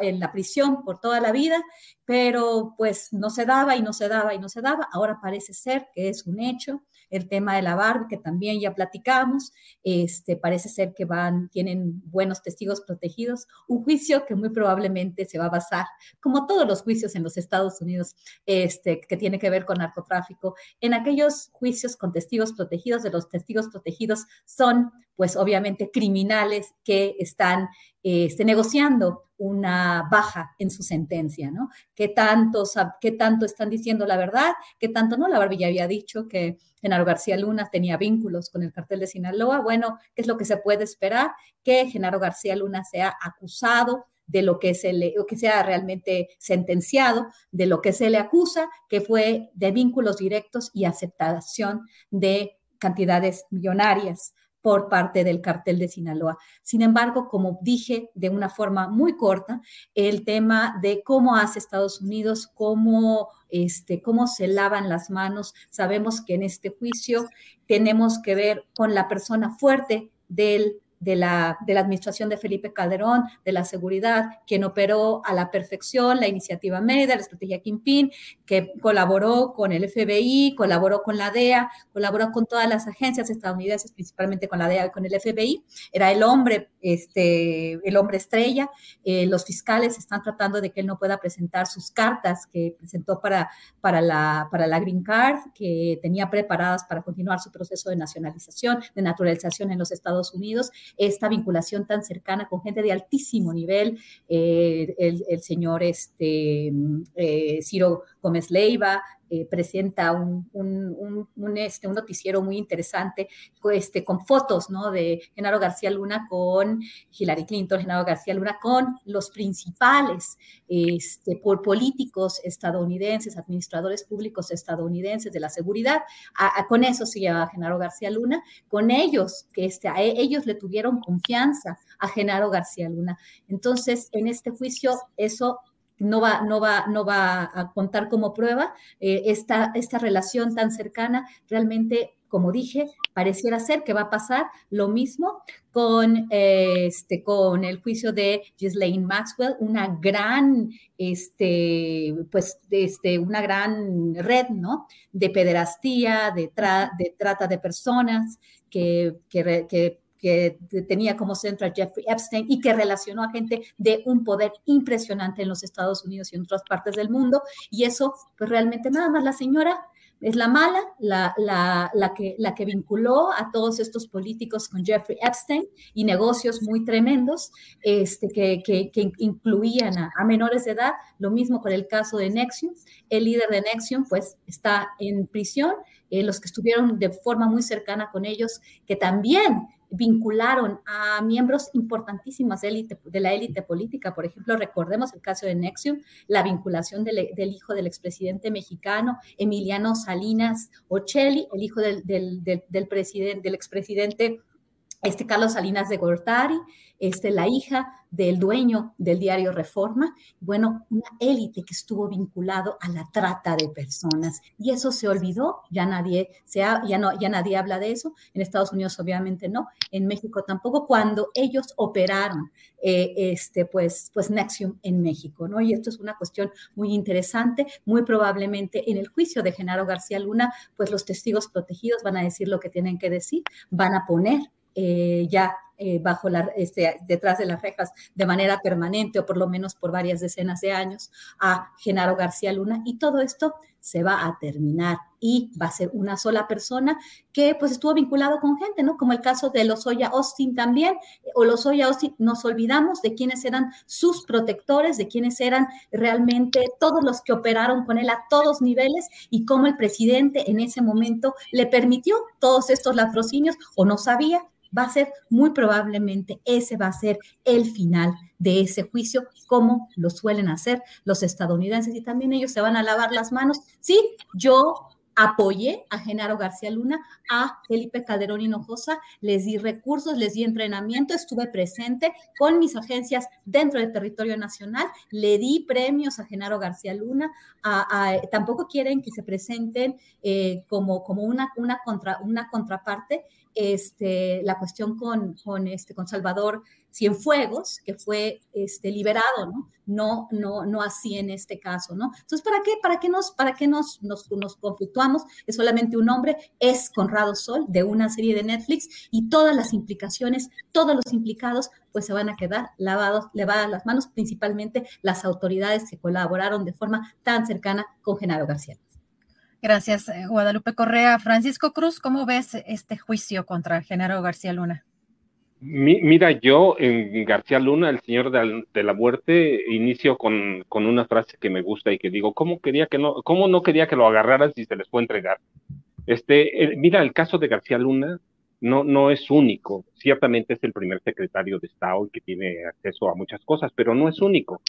en la prisión por toda la vida, pero pues no se daba y no se daba y no se daba. Ahora parece ser que es un hecho el tema de la Barbie, que también ya platicamos, este, parece ser que van, tienen buenos testigos protegidos, un juicio que muy probablemente se va a basar, como todos los juicios en los Estados Unidos, este, que tiene que ver con narcotráfico, en aquellos juicios con testigos protegidos, de los testigos protegidos son, pues obviamente, criminales que están este, negociando una baja en su sentencia, ¿no? ¿Qué tanto, ¿Qué tanto están diciendo la verdad? ¿Qué tanto no? La Barbie ya había dicho que Genaro García Luna tenía vínculos con el cartel de Sinaloa. Bueno, ¿qué es lo que se puede esperar? Que Genaro García Luna sea acusado de lo que se le, o que sea realmente sentenciado, de lo que se le acusa, que fue de vínculos directos y aceptación de cantidades millonarias por parte del cartel de Sinaloa. Sin embargo, como dije de una forma muy corta, el tema de cómo hace Estados Unidos, cómo, este, cómo se lavan las manos, sabemos que en este juicio tenemos que ver con la persona fuerte del de la, de la administración de Felipe Calderón, de la seguridad, quien operó a la perfección la iniciativa MEDA, la estrategia Kimpin, que colaboró con el FBI, colaboró con la DEA, colaboró con todas las agencias estadounidenses, principalmente con la DEA y con el FBI. Era el hombre, este, el hombre estrella. Eh, los fiscales están tratando de que él no pueda presentar sus cartas que presentó para, para, la, para la Green Card, que tenía preparadas para continuar su proceso de nacionalización, de naturalización en los Estados Unidos esta vinculación tan cercana con gente de altísimo nivel, eh, el, señor este, eh, Ciro Gómez Leiva, eh, presenta un, este, un, noticiero muy interesante este, con fotos ¿no? de Genaro García Luna con Hillary Clinton, Genaro García Luna con los principales este, por políticos estadounidenses, administradores públicos estadounidenses de la seguridad. con eso se lleva Genaro García Luna, con ellos, que este, a e, ellos le tuvieron confianza a Genaro García Luna. Entonces, en este juicio, eso no va, no va, no va a contar como prueba. Eh, esta, esta relación tan cercana realmente como dije, pareciera ser que va a pasar lo mismo con, este, con el juicio de Ghislaine Maxwell, una gran, este, pues, este, una gran red, ¿no? De pederastía, de, de trata de personas que, que, que que tenía como centro a Jeffrey Epstein y que relacionó a gente de un poder impresionante en los Estados Unidos y en otras partes del mundo. Y eso, pues realmente nada más la señora es la mala, la, la, la, que, la que vinculó a todos estos políticos con Jeffrey Epstein y negocios muy tremendos este, que, que, que incluían a, a, menores de edad. Lo mismo con el caso de Nexium. El líder de Nexium, pues, está en prisión eh, los que estuvieron de forma muy cercana con ellos, que también vincularon a miembros importantísimos de, la élite política. Por ejemplo, recordemos el caso de Nexium, la vinculación del, hijo del expresidente mexicano Emiliano Salinas Ocelli, el hijo del, del, del presidente, del expresidente este Carlos Salinas de Gortari, este, la hija del dueño del diario Reforma, bueno, una élite que estuvo vinculado a la trata de personas. Y eso se olvidó, ya nadie, se ya, no, ya nadie habla de eso, en Estados Unidos obviamente no, en México tampoco, cuando ellos operaron, eh, este, pues, pues Nexium en México, ¿no? Y esto es una cuestión muy interesante, muy probablemente en el juicio de Genaro García Luna, pues los testigos protegidos van a decir lo que tienen que decir, van a poner eh, ya eh, bajo la, este, detrás de las rejas de manera permanente o por lo menos por varias decenas de años a Genaro García Luna y todo esto se va a terminar y va a ser una sola persona que pues estuvo vinculado con gente, ¿no? Como el caso de Lozoya Austin también, o Lozoya Austin, nos olvidamos de quiénes eran sus protectores, de quiénes eran realmente todos los que operaron con él a todos niveles y cómo el presidente en ese momento le permitió todos estos latrocinios o no sabía va a ser muy probablemente ese va a ser el final de ese juicio, como lo suelen hacer los estadounidenses y también ellos se van a lavar las manos. Sí, yo apoyé a Genaro García Luna, a Felipe Calderón Hinojosa, les di recursos, les di entrenamiento, estuve presente con mis agencias dentro del territorio nacional, le di premios a Genaro García Luna, tampoco quieren que se presenten eh, como, como una, una, contra, una contraparte este, la cuestión con, con, este, con Salvador Cienfuegos, que fue este, liberado, ¿no? No, no, no así en este caso, ¿no? Entonces, ¿para qué, para qué, nos, para qué nos, nos, conflictuamos? Es solamente un hombre, es Conrado Sol, de una serie de Netflix, y todas las implicaciones, todos los implicados, pues se van a quedar lavados, levadas las manos, principalmente las autoridades que colaboraron de forma tan cercana con Genaro García. Gracias, eh, Guadalupe Correa. Francisco Cruz, ¿cómo ves este juicio contra Genaro García Luna? Mira, yo en García Luna, el señor de, la muerte, inicio con, una frase que me gusta y que digo, ¿cómo, quería que no, ¿cómo no quería que lo agarraran si se les puede entregar? Este, mira, el caso de García Luna no, no es único. Ciertamente es el primer secretario de Estado que tiene acceso a muchas cosas, pero no es único.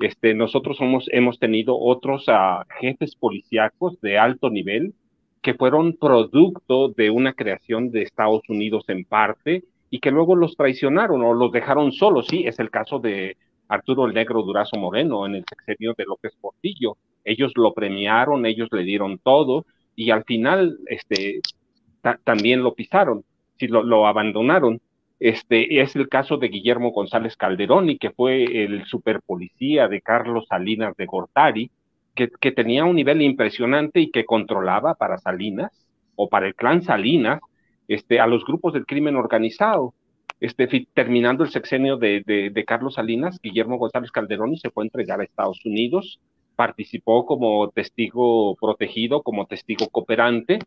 Este, nosotros somos, hemos tenido otros uh, jefes policíacos de alto nivel que fueron producto de una creación de Estados Unidos en parte y que luego los traicionaron o los dejaron solos. Sí, es el caso de Arturo el Negro Durazo Moreno en el sexenio de López Portillo. Ellos lo premiaron, ellos le dieron todo y al final este, también lo pisaron, sí, lo, abandonaron. Este es el caso de Guillermo González Calderón, y que fue el superpolicía de Carlos Salinas de Gortari, que, tenía un nivel impresionante y que controlaba para Salinas o para el clan Salinas este, a los grupos del crimen organizado. Este, terminando el sexenio de, Carlos Salinas, Guillermo González Calderón se fue a entregar a Estados Unidos, participó como testigo protegido, como testigo cooperante,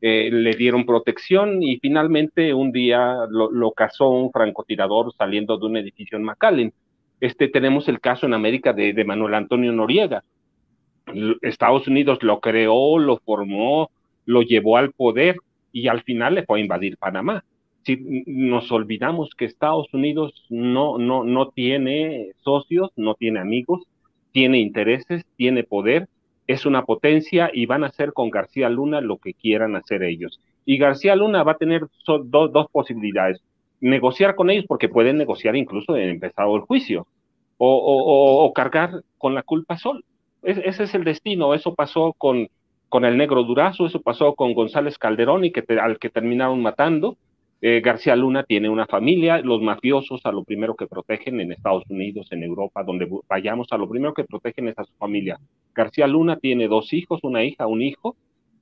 eh, le dieron protección y finalmente un día lo, lo, cazó un francotirador saliendo de un edificio en McAllen. Este, tenemos el caso en América de, de Manuel Antonio Noriega. Estados Unidos lo creó, lo formó, lo llevó al poder y al final le a invadir Panamá. Si nos olvidamos que Estados Unidos no, no, no tiene socios, no tiene amigos, tiene intereses, tiene poder es una potencia y van a hacer con García Luna lo que quieran hacer ellos. Y García Luna va a tener dos posibilidades. Negociar con ellos porque pueden negociar incluso en empezado el juicio o, cargar con la culpa sol. ese es el destino. Eso pasó con, con el negro Durazo, eso pasó con González Calderón y que al que terminaron matando. Eh, García Luna tiene una familia, los mafiosos a lo primero que protegen en Estados Unidos, en Europa, donde vayamos, a lo primero que protegen es a su familia. García Luna tiene dos hijos, una hija, un hijo,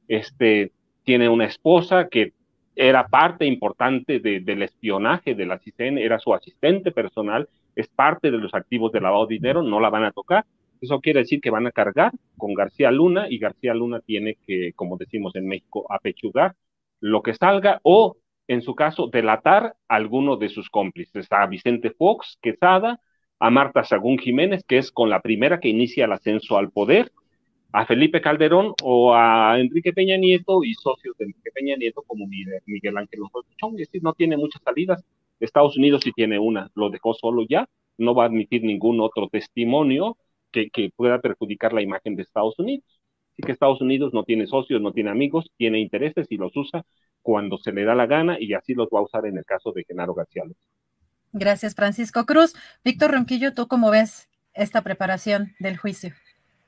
este, tiene una esposa que era parte importante del espionaje de la CICEN, era su asistente personal, es parte de los activos de lavado de dinero, no la van a tocar. Eso quiere decir que van a cargar con García Luna y García Luna tiene que, como decimos en México, apechugar lo que salga o en su caso, delatar a alguno de sus cómplices, a Vicente Fox, Quesada, a Marta Sagún Jiménez, que es con la primera que inicia el ascenso al poder, a Felipe Calderón o a Enrique Peña Nieto y socios de Enrique Peña Nieto como Miguel Ángel Chong. Es decir, no tiene muchas salidas. Estados Unidos sí tiene una, lo dejó solo ya, no va a admitir ningún otro testimonio que, que pueda perjudicar la imagen de Estados Unidos. Así que Estados Unidos no tiene socios, no tiene amigos, tiene intereses y los usa cuando se le da la gana y así los va a usar en el caso de Genaro García López. Gracias, Francisco Cruz. Víctor Ronquillo, ¿tú cómo ves esta preparación del juicio?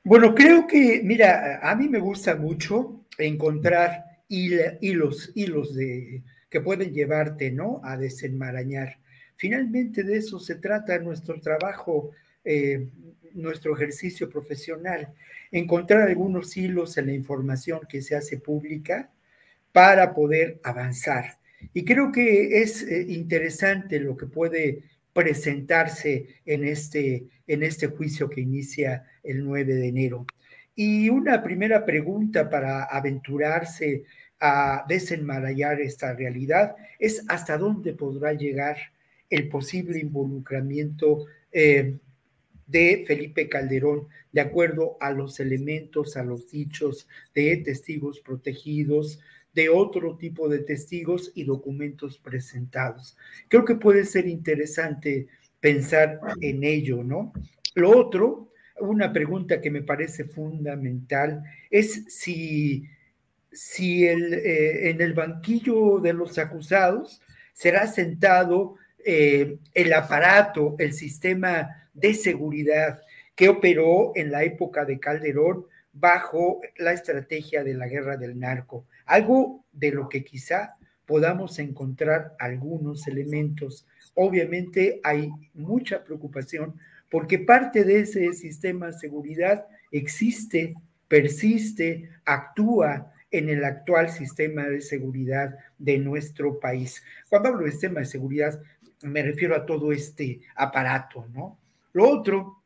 Bueno, creo que, mira, a mí me gusta mucho encontrar hilos, hilos de, que pueden llevarte, ¿no? A desenmarañar. Finalmente de eso se trata nuestro trabajo, eh, nuestro ejercicio profesional, encontrar algunos hilos en la información que se hace pública para poder avanzar. Y creo que es eh, interesante lo que puede presentarse en este, en este juicio que inicia el 9 de enero. Y una primera pregunta para aventurarse a desenmarañar esta realidad es hasta dónde podrá llegar el posible involucramiento eh, de Felipe Calderón, de acuerdo a los elementos, a los dichos de testigos protegidos, de otro tipo de testigos y documentos presentados. Creo que puede ser interesante pensar en ello, ¿no? Lo otro, una pregunta que me parece fundamental es si, si el, eh, en el banquillo de los acusados será sentado eh, el aparato, el sistema de seguridad que operó en la época de Calderón bajo la estrategia de la guerra del narco algo de lo que quizá podamos encontrar algunos elementos. Obviamente hay mucha preocupación porque parte de ese sistema de seguridad existe, persiste, actúa en el actual sistema de seguridad de nuestro país. Cuando hablo de sistema de seguridad, me refiero a todo este aparato, ¿no? Lo otro,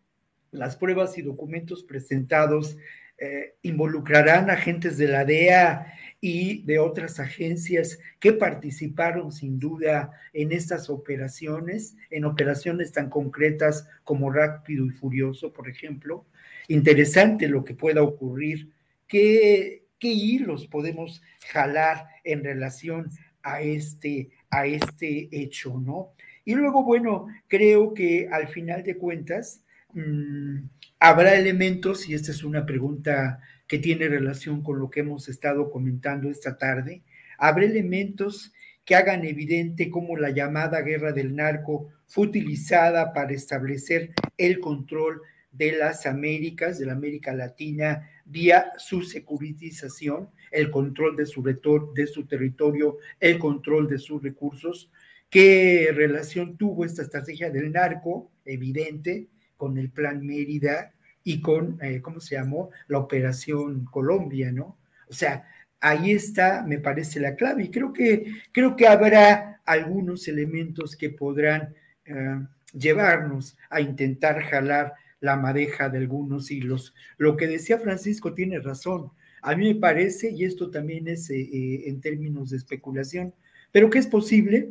las pruebas y documentos presentados eh, involucrarán agentes de la DEA y de otras agencias que participaron sin duda en estas operaciones, en operaciones tan concretas como Rápido y Furioso, por ejemplo. Interesante lo que pueda ocurrir, qué, hilos podemos jalar en relación a este, a este hecho, ¿no? Y luego, bueno, creo que al final de cuentas, mm, habrá elementos, y esta es una pregunta que tiene relación con lo que hemos estado comentando esta tarde, habrá elementos que hagan evidente cómo la llamada guerra del narco fue utilizada para establecer el control de las Américas, de la América Latina, vía su securitización, el control de su, de su territorio, el control de sus recursos. ¿Qué relación tuvo esta estrategia del narco? Evidente, con el Plan Mérida, y con, eh, ¿cómo se llamó? La Operación Colombia, ¿no? O sea, ahí está, me parece, la clave. Y creo que, creo que habrá algunos elementos que podrán eh, llevarnos a intentar jalar la madeja de algunos hilos. Lo que decía Francisco tiene razón. A mí me parece, y esto también es eh, en términos de especulación, pero que es posible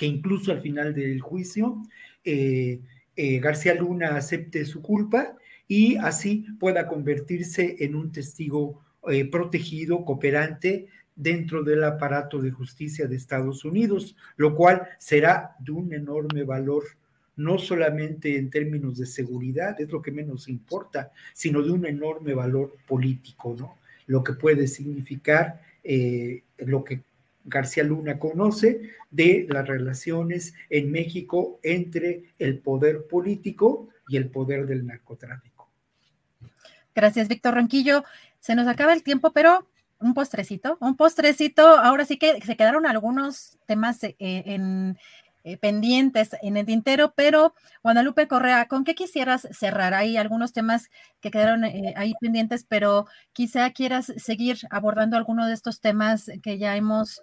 que incluso al final del juicio García Luna acepte su culpa y así pueda convertirse en un testigo eh, protegido, cooperante dentro del aparato de justicia de Estados Unidos, lo cual será de un enorme valor, no solamente en términos de seguridad, es lo que menos importa, sino de un enorme valor político, ¿no? Lo que puede significar eh, lo que García Luna conoce de las relaciones en México entre el poder político y el poder del narcotráfico. Gracias, Víctor Ronquillo. Se nos acaba el tiempo, pero un postrecito, un postrecito. Ahora sí que se quedaron algunos temas eh, en, eh, pendientes en el tintero, pero Guadalupe Correa, ¿con qué quisieras cerrar? Hay algunos temas que quedaron eh, ahí pendientes, pero quizá quieras seguir abordando alguno de estos temas que ya hemos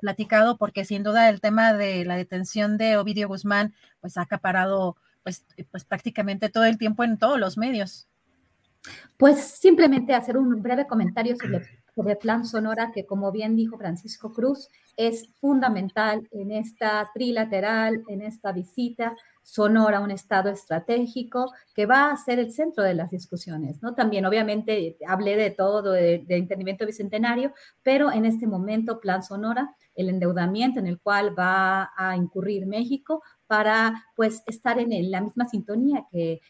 platicado, porque sin duda el tema de la detención de Ovidio Guzmán, pues ha acaparado pues, pues prácticamente todo el tiempo en todos los medios. Pues simplemente hacer un breve comentario sobre, el Plan Sonora, que como bien dijo Francisco Cruz, es fundamental en esta trilateral, en esta visita, Sonora un estado estratégico que va a ser el centro de las discusiones, ¿no? También, obviamente, hablé de todo, de, de entendimiento bicentenario, pero en este momento, Plan Sonora, el endeudamiento en el cual va a incurrir México para pues estar en, la misma sintonía que,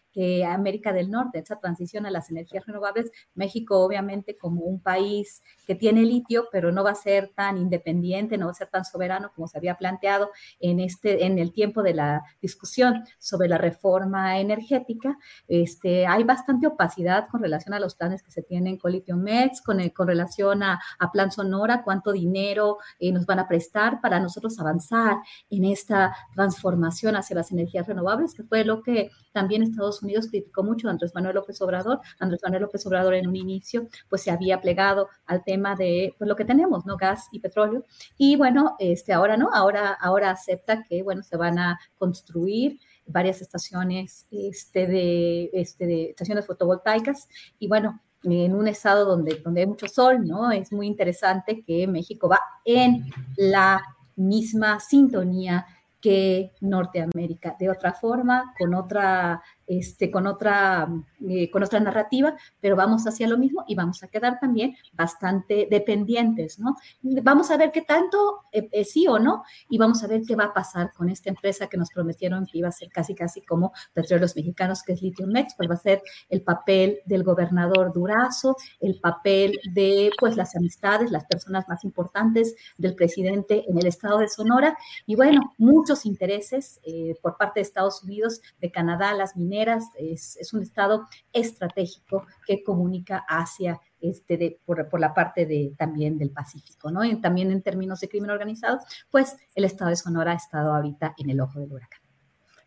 América del Norte, esa transición a las energías renovables. México obviamente como un país que tiene litio, pero no va a ser tan independiente, no va a ser tan soberano como se había planteado en, este, en el tiempo de la discusión sobre la reforma energética. Este, hay bastante opacidad con relación a los planes que se tienen con Litio Mex, con, con relación a, Plan Sonora, cuánto dinero eh, nos van a prestar para nosotros avanzar en esta transformación hacia las energías renovables, que fue lo que también Estados Unidos criticó mucho a Andrés Manuel López Obrador. Andrés Manuel López Obrador en un inicio pues se había plegado al tema de pues, lo que tenemos, ¿no? Gas y petróleo. Y bueno, este, ahora no, ahora, ahora acepta que, bueno, se van a construir varias estaciones este, de, este, de estaciones fotovoltaicas y bueno, en un estado donde, donde hay mucho sol, ¿no? Es muy interesante que México va en la misma sintonía que Norteamérica. De otra forma, con otra este, con, otra, eh, con otra narrativa, pero vamos hacia lo mismo y vamos a quedar también bastante dependientes, ¿no? Vamos a ver qué tanto eh, eh, sí o no y vamos a ver qué va a pasar con esta empresa que nos prometieron que iba a ser casi, casi como Petróleos Mexicanos, que es Lithium Mex, pues va a ser el papel del gobernador Durazo, el papel de, pues, las amistades, las personas más importantes del presidente en el estado de Sonora y, bueno, muchos intereses por parte de Estados Unidos, de Canadá, las mineras, es, un estado estratégico que comunica hacia este de, por, la parte de, también del Pacífico, ¿no? Y también en términos de crimen organizado, pues el estado de Sonora ha estado ahorita en el ojo del huracán.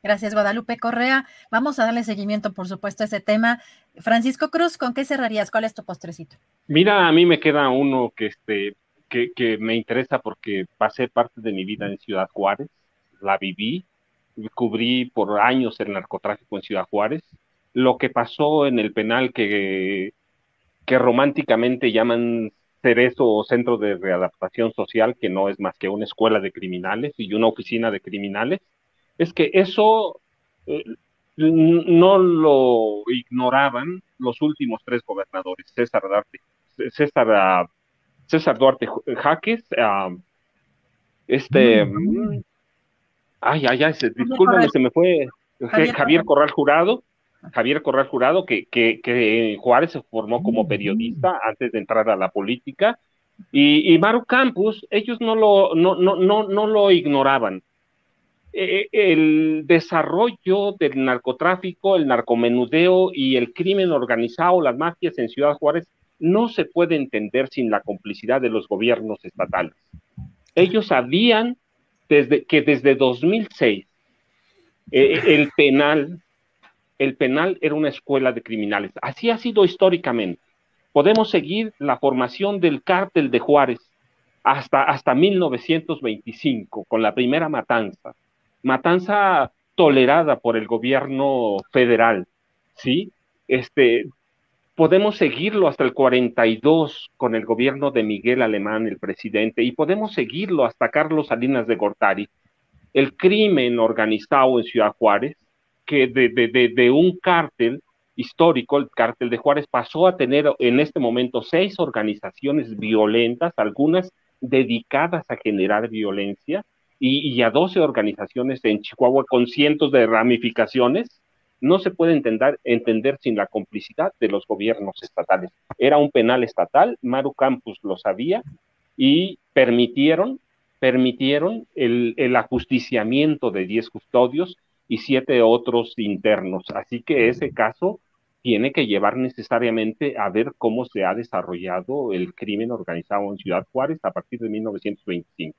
Gracias, Guadalupe Correa. Vamos a darle seguimiento, por supuesto, a ese tema. Francisco Cruz, ¿con qué cerrarías? ¿Cuál es tu postrecito? Mira, a mí me queda uno que, este, que, que me interesa porque pasé parte de mi vida en Ciudad Juárez, la viví, cubrí por años el narcotráfico en Ciudad Juárez, lo que pasó en el penal que, que románticamente llaman Cerezo o Centro de Readaptación Social, que no es más que una escuela de criminales y una oficina de criminales, es que eso eh, no lo ignoraban los últimos tres gobernadores, César Duarte, César, César Duarte Jaques, ah, este, Ay, ay, ay, discúlpame, se me fue Javier, Corral Jurado. Javier Corral Jurado, que, que, Juárez se formó como periodista antes de entrar a la política, y, y Maru Campus, ellos no lo, no, no, no, no lo ignoraban. E, e, el desarrollo del narcotráfico, el narcomenudeo y el crimen organizado, las mafias en Ciudad Juárez, no se puede entender sin la complicidad de los gobiernos estatales. Ellos sabían desde, que desde 2006 eh, el penal, el penal era una escuela de criminales. Así ha sido históricamente. Podemos seguir la formación del cártel de Juárez hasta, hasta 1925, con la primera matanza. Matanza tolerada por el gobierno federal, ¿sí? Este, podemos seguirlo hasta el 42 con el gobierno de Miguel Alemán, el presidente, y podemos seguirlo hasta Carlos Salinas de Gortari. El crimen organizado en Ciudad Juárez, que de, un cártel histórico, el cártel de Juárez, pasó a tener en este momento seis organizaciones violentas, algunas dedicadas a generar violencia, y, y a 12 organizaciones en Chihuahua con cientos de ramificaciones no se puede entender, entender sin la complicidad de los gobiernos estatales. Era un penal estatal, Maru Campus lo sabía y permitieron, permitieron el, el ajusticiamiento de 10 custodios y siete otros internos. Así que ese caso tiene que llevar necesariamente a ver cómo se ha desarrollado el crimen organizado en Ciudad Juárez a partir de 1925.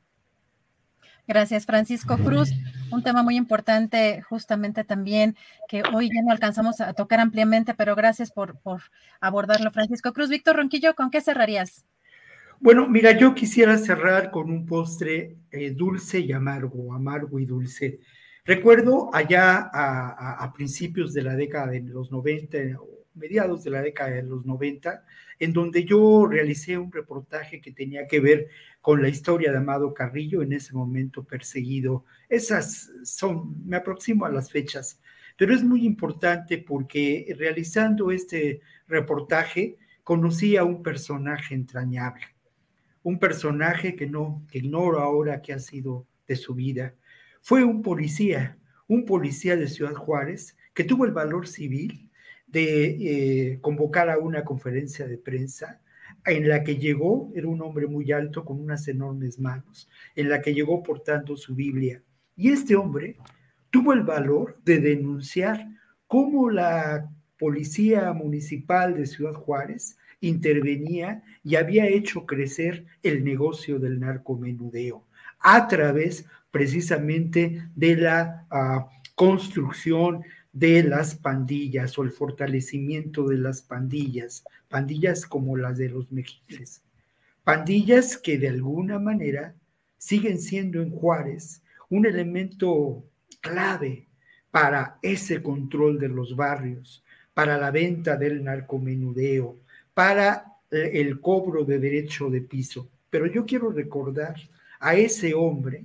Gracias, Francisco Cruz. Un tema muy importante justamente también que hoy ya no alcanzamos a tocar ampliamente, pero gracias por, por abordarlo, Francisco Cruz. Víctor Ronquillo, ¿con qué cerrarías? Bueno, mira, yo quisiera cerrar con un postre eh, dulce y amargo, amargo y dulce. Recuerdo allá a, principios de la década de los 90 mediados de la década de los 90, en donde yo realicé un reportaje que tenía que ver con la historia de Amado Carrillo, en ese momento perseguido. Esas son, me aproximo a las fechas, pero es muy importante porque realizando este reportaje conocí a un personaje entrañable, un personaje que no, que ignoro ahora qué ha sido de su vida. Fue un policía, un policía de Ciudad Juárez que tuvo el valor civil de eh, convocar a una conferencia de prensa en la que llegó, era un hombre muy alto con unas enormes manos, en la que llegó portando su Biblia. Y este hombre tuvo el valor de denunciar cómo la policía municipal de Ciudad Juárez intervenía y había hecho crecer el negocio del narcomenudeo a través precisamente de la ah, construcción de las pandillas o el fortalecimiento de las pandillas, pandillas como las de los mejilles, pandillas que de alguna manera siguen siendo en Juárez un elemento clave para ese control de los barrios, para la venta del narcomenudeo, para el cobro de derecho de piso. Pero yo quiero recordar a ese hombre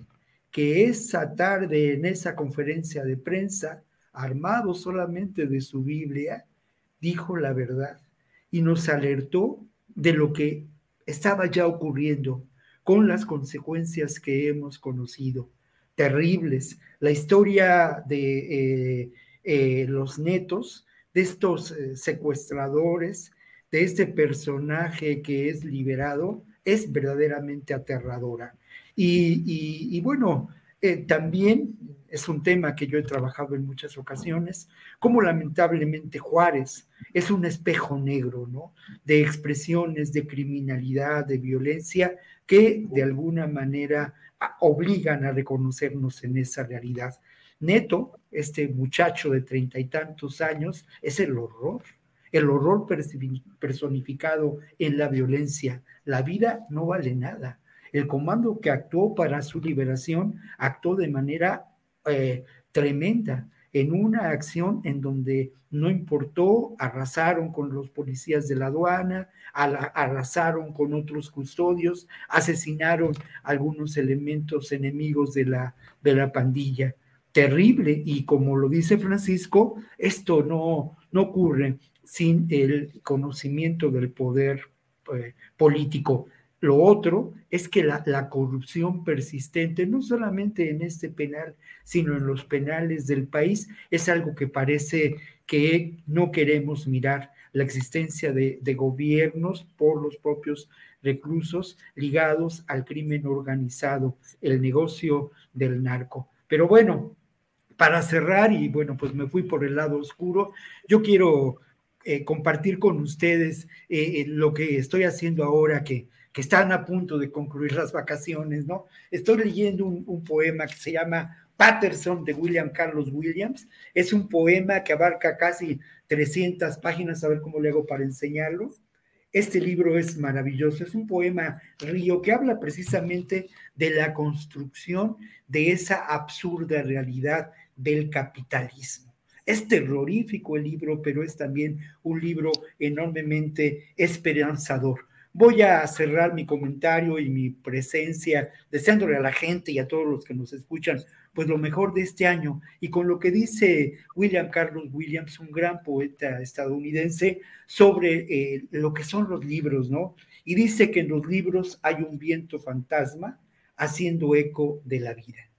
que esa tarde en esa conferencia de prensa armado solamente de su Biblia, dijo la verdad y nos alertó de lo que estaba ya ocurriendo con las consecuencias que hemos conocido, terribles. La historia de eh, eh, los netos, de estos eh, secuestradores, de este personaje que es liberado, es verdaderamente aterradora. y bueno, también es un tema que yo he trabajado en muchas ocasiones, como lamentablemente Juárez es un espejo negro, ¿no? De expresiones de criminalidad, de violencia, que de alguna manera obligan a reconocernos en esa realidad. Neto, este muchacho de treinta y tantos años, es el horror, el horror personificado en la violencia. La vida no vale nada. El comando que actuó para su liberación actuó de manera eh, tremenda en una acción en donde no importó, arrasaron con los policías de la aduana, arrasaron con otros custodios, asesinaron algunos elementos enemigos de la, de la pandilla. Terrible, y como lo dice Francisco, esto no, no ocurre sin el conocimiento del poder eh, político. Lo otro es que la, corrupción persistente, no solamente en este penal, sino en los penales del país, es algo que parece que no queremos mirar. La existencia de, de gobiernos por los propios reclusos ligados al crimen organizado, el negocio del narco. Pero bueno, para cerrar, y bueno, pues me fui por el lado oscuro, yo quiero eh, compartir con ustedes eh, eh, lo que estoy haciendo ahora que que están a punto de concluir las vacaciones, ¿no? Estoy leyendo un, poema que se llama Patterson de William Carlos Williams. Es un poema que abarca casi 300 páginas, a ver cómo le hago para enseñarlo. Este libro es maravilloso, es un poema río que habla precisamente de la construcción de esa absurda realidad del capitalismo. Es terrorífico el libro, pero es también un libro enormemente esperanzador Voy a cerrar mi comentario y mi presencia deseándole a la gente y a todos los que nos escuchan pues lo mejor de este año y con lo que dice William Carlos Williams, un gran poeta estadounidense, sobre eh, lo que son los libros, ¿no? Y dice que en los libros hay un viento fantasma haciendo eco de la vida.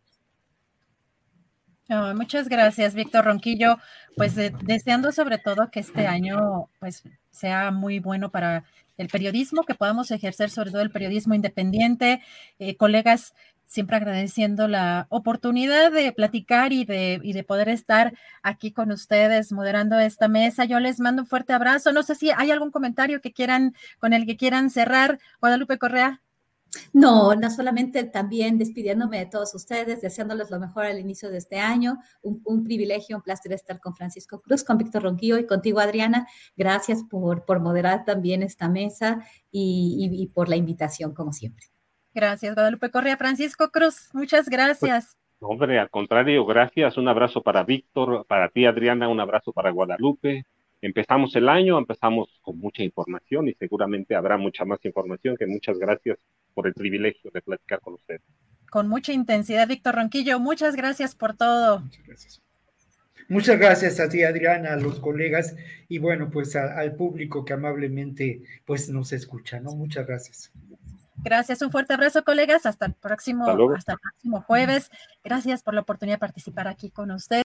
Muchas gracias, Víctor Ronquillo. Pues deseando sobre todo que este año pues sea muy bueno para el periodismo, que podamos ejercer sobre todo el periodismo independiente. Eh, colegas, siempre agradeciendo la oportunidad de platicar y de, y de poder estar aquí con ustedes moderando esta mesa. Yo les mando un fuerte abrazo. No sé si hay algún comentario que quieran, con el que quieran cerrar. Guadalupe Correa. No, no solamente también despidiéndome de todos ustedes, deseándoles lo mejor al inicio de este año. Un, privilegio, un placer estar con Francisco Cruz, con Víctor Ronquillo y contigo, Adriana. Gracias por, por moderar también esta mesa y, por la invitación, como siempre. Gracias, Guadalupe Correa. Francisco Cruz, muchas gracias. Pues, hombre, al contrario, gracias. Un abrazo para Víctor, para ti, Adriana, un abrazo para Guadalupe, empezamos el año, empezamos con mucha información y seguramente habrá mucha más información que muchas gracias por el privilegio de platicar con ustedes. Con mucha intensidad, Víctor Ronquillo, muchas gracias por todo. Muchas gracias. Muchas gracias a ti, Adriana, a los colegas y bueno, pues al público que amablemente pues nos escucha, ¿no? Muchas gracias. Gracias, un fuerte abrazo, colegas. Hasta el próximo, hasta el próximo jueves. Gracias por la oportunidad de participar aquí con usted.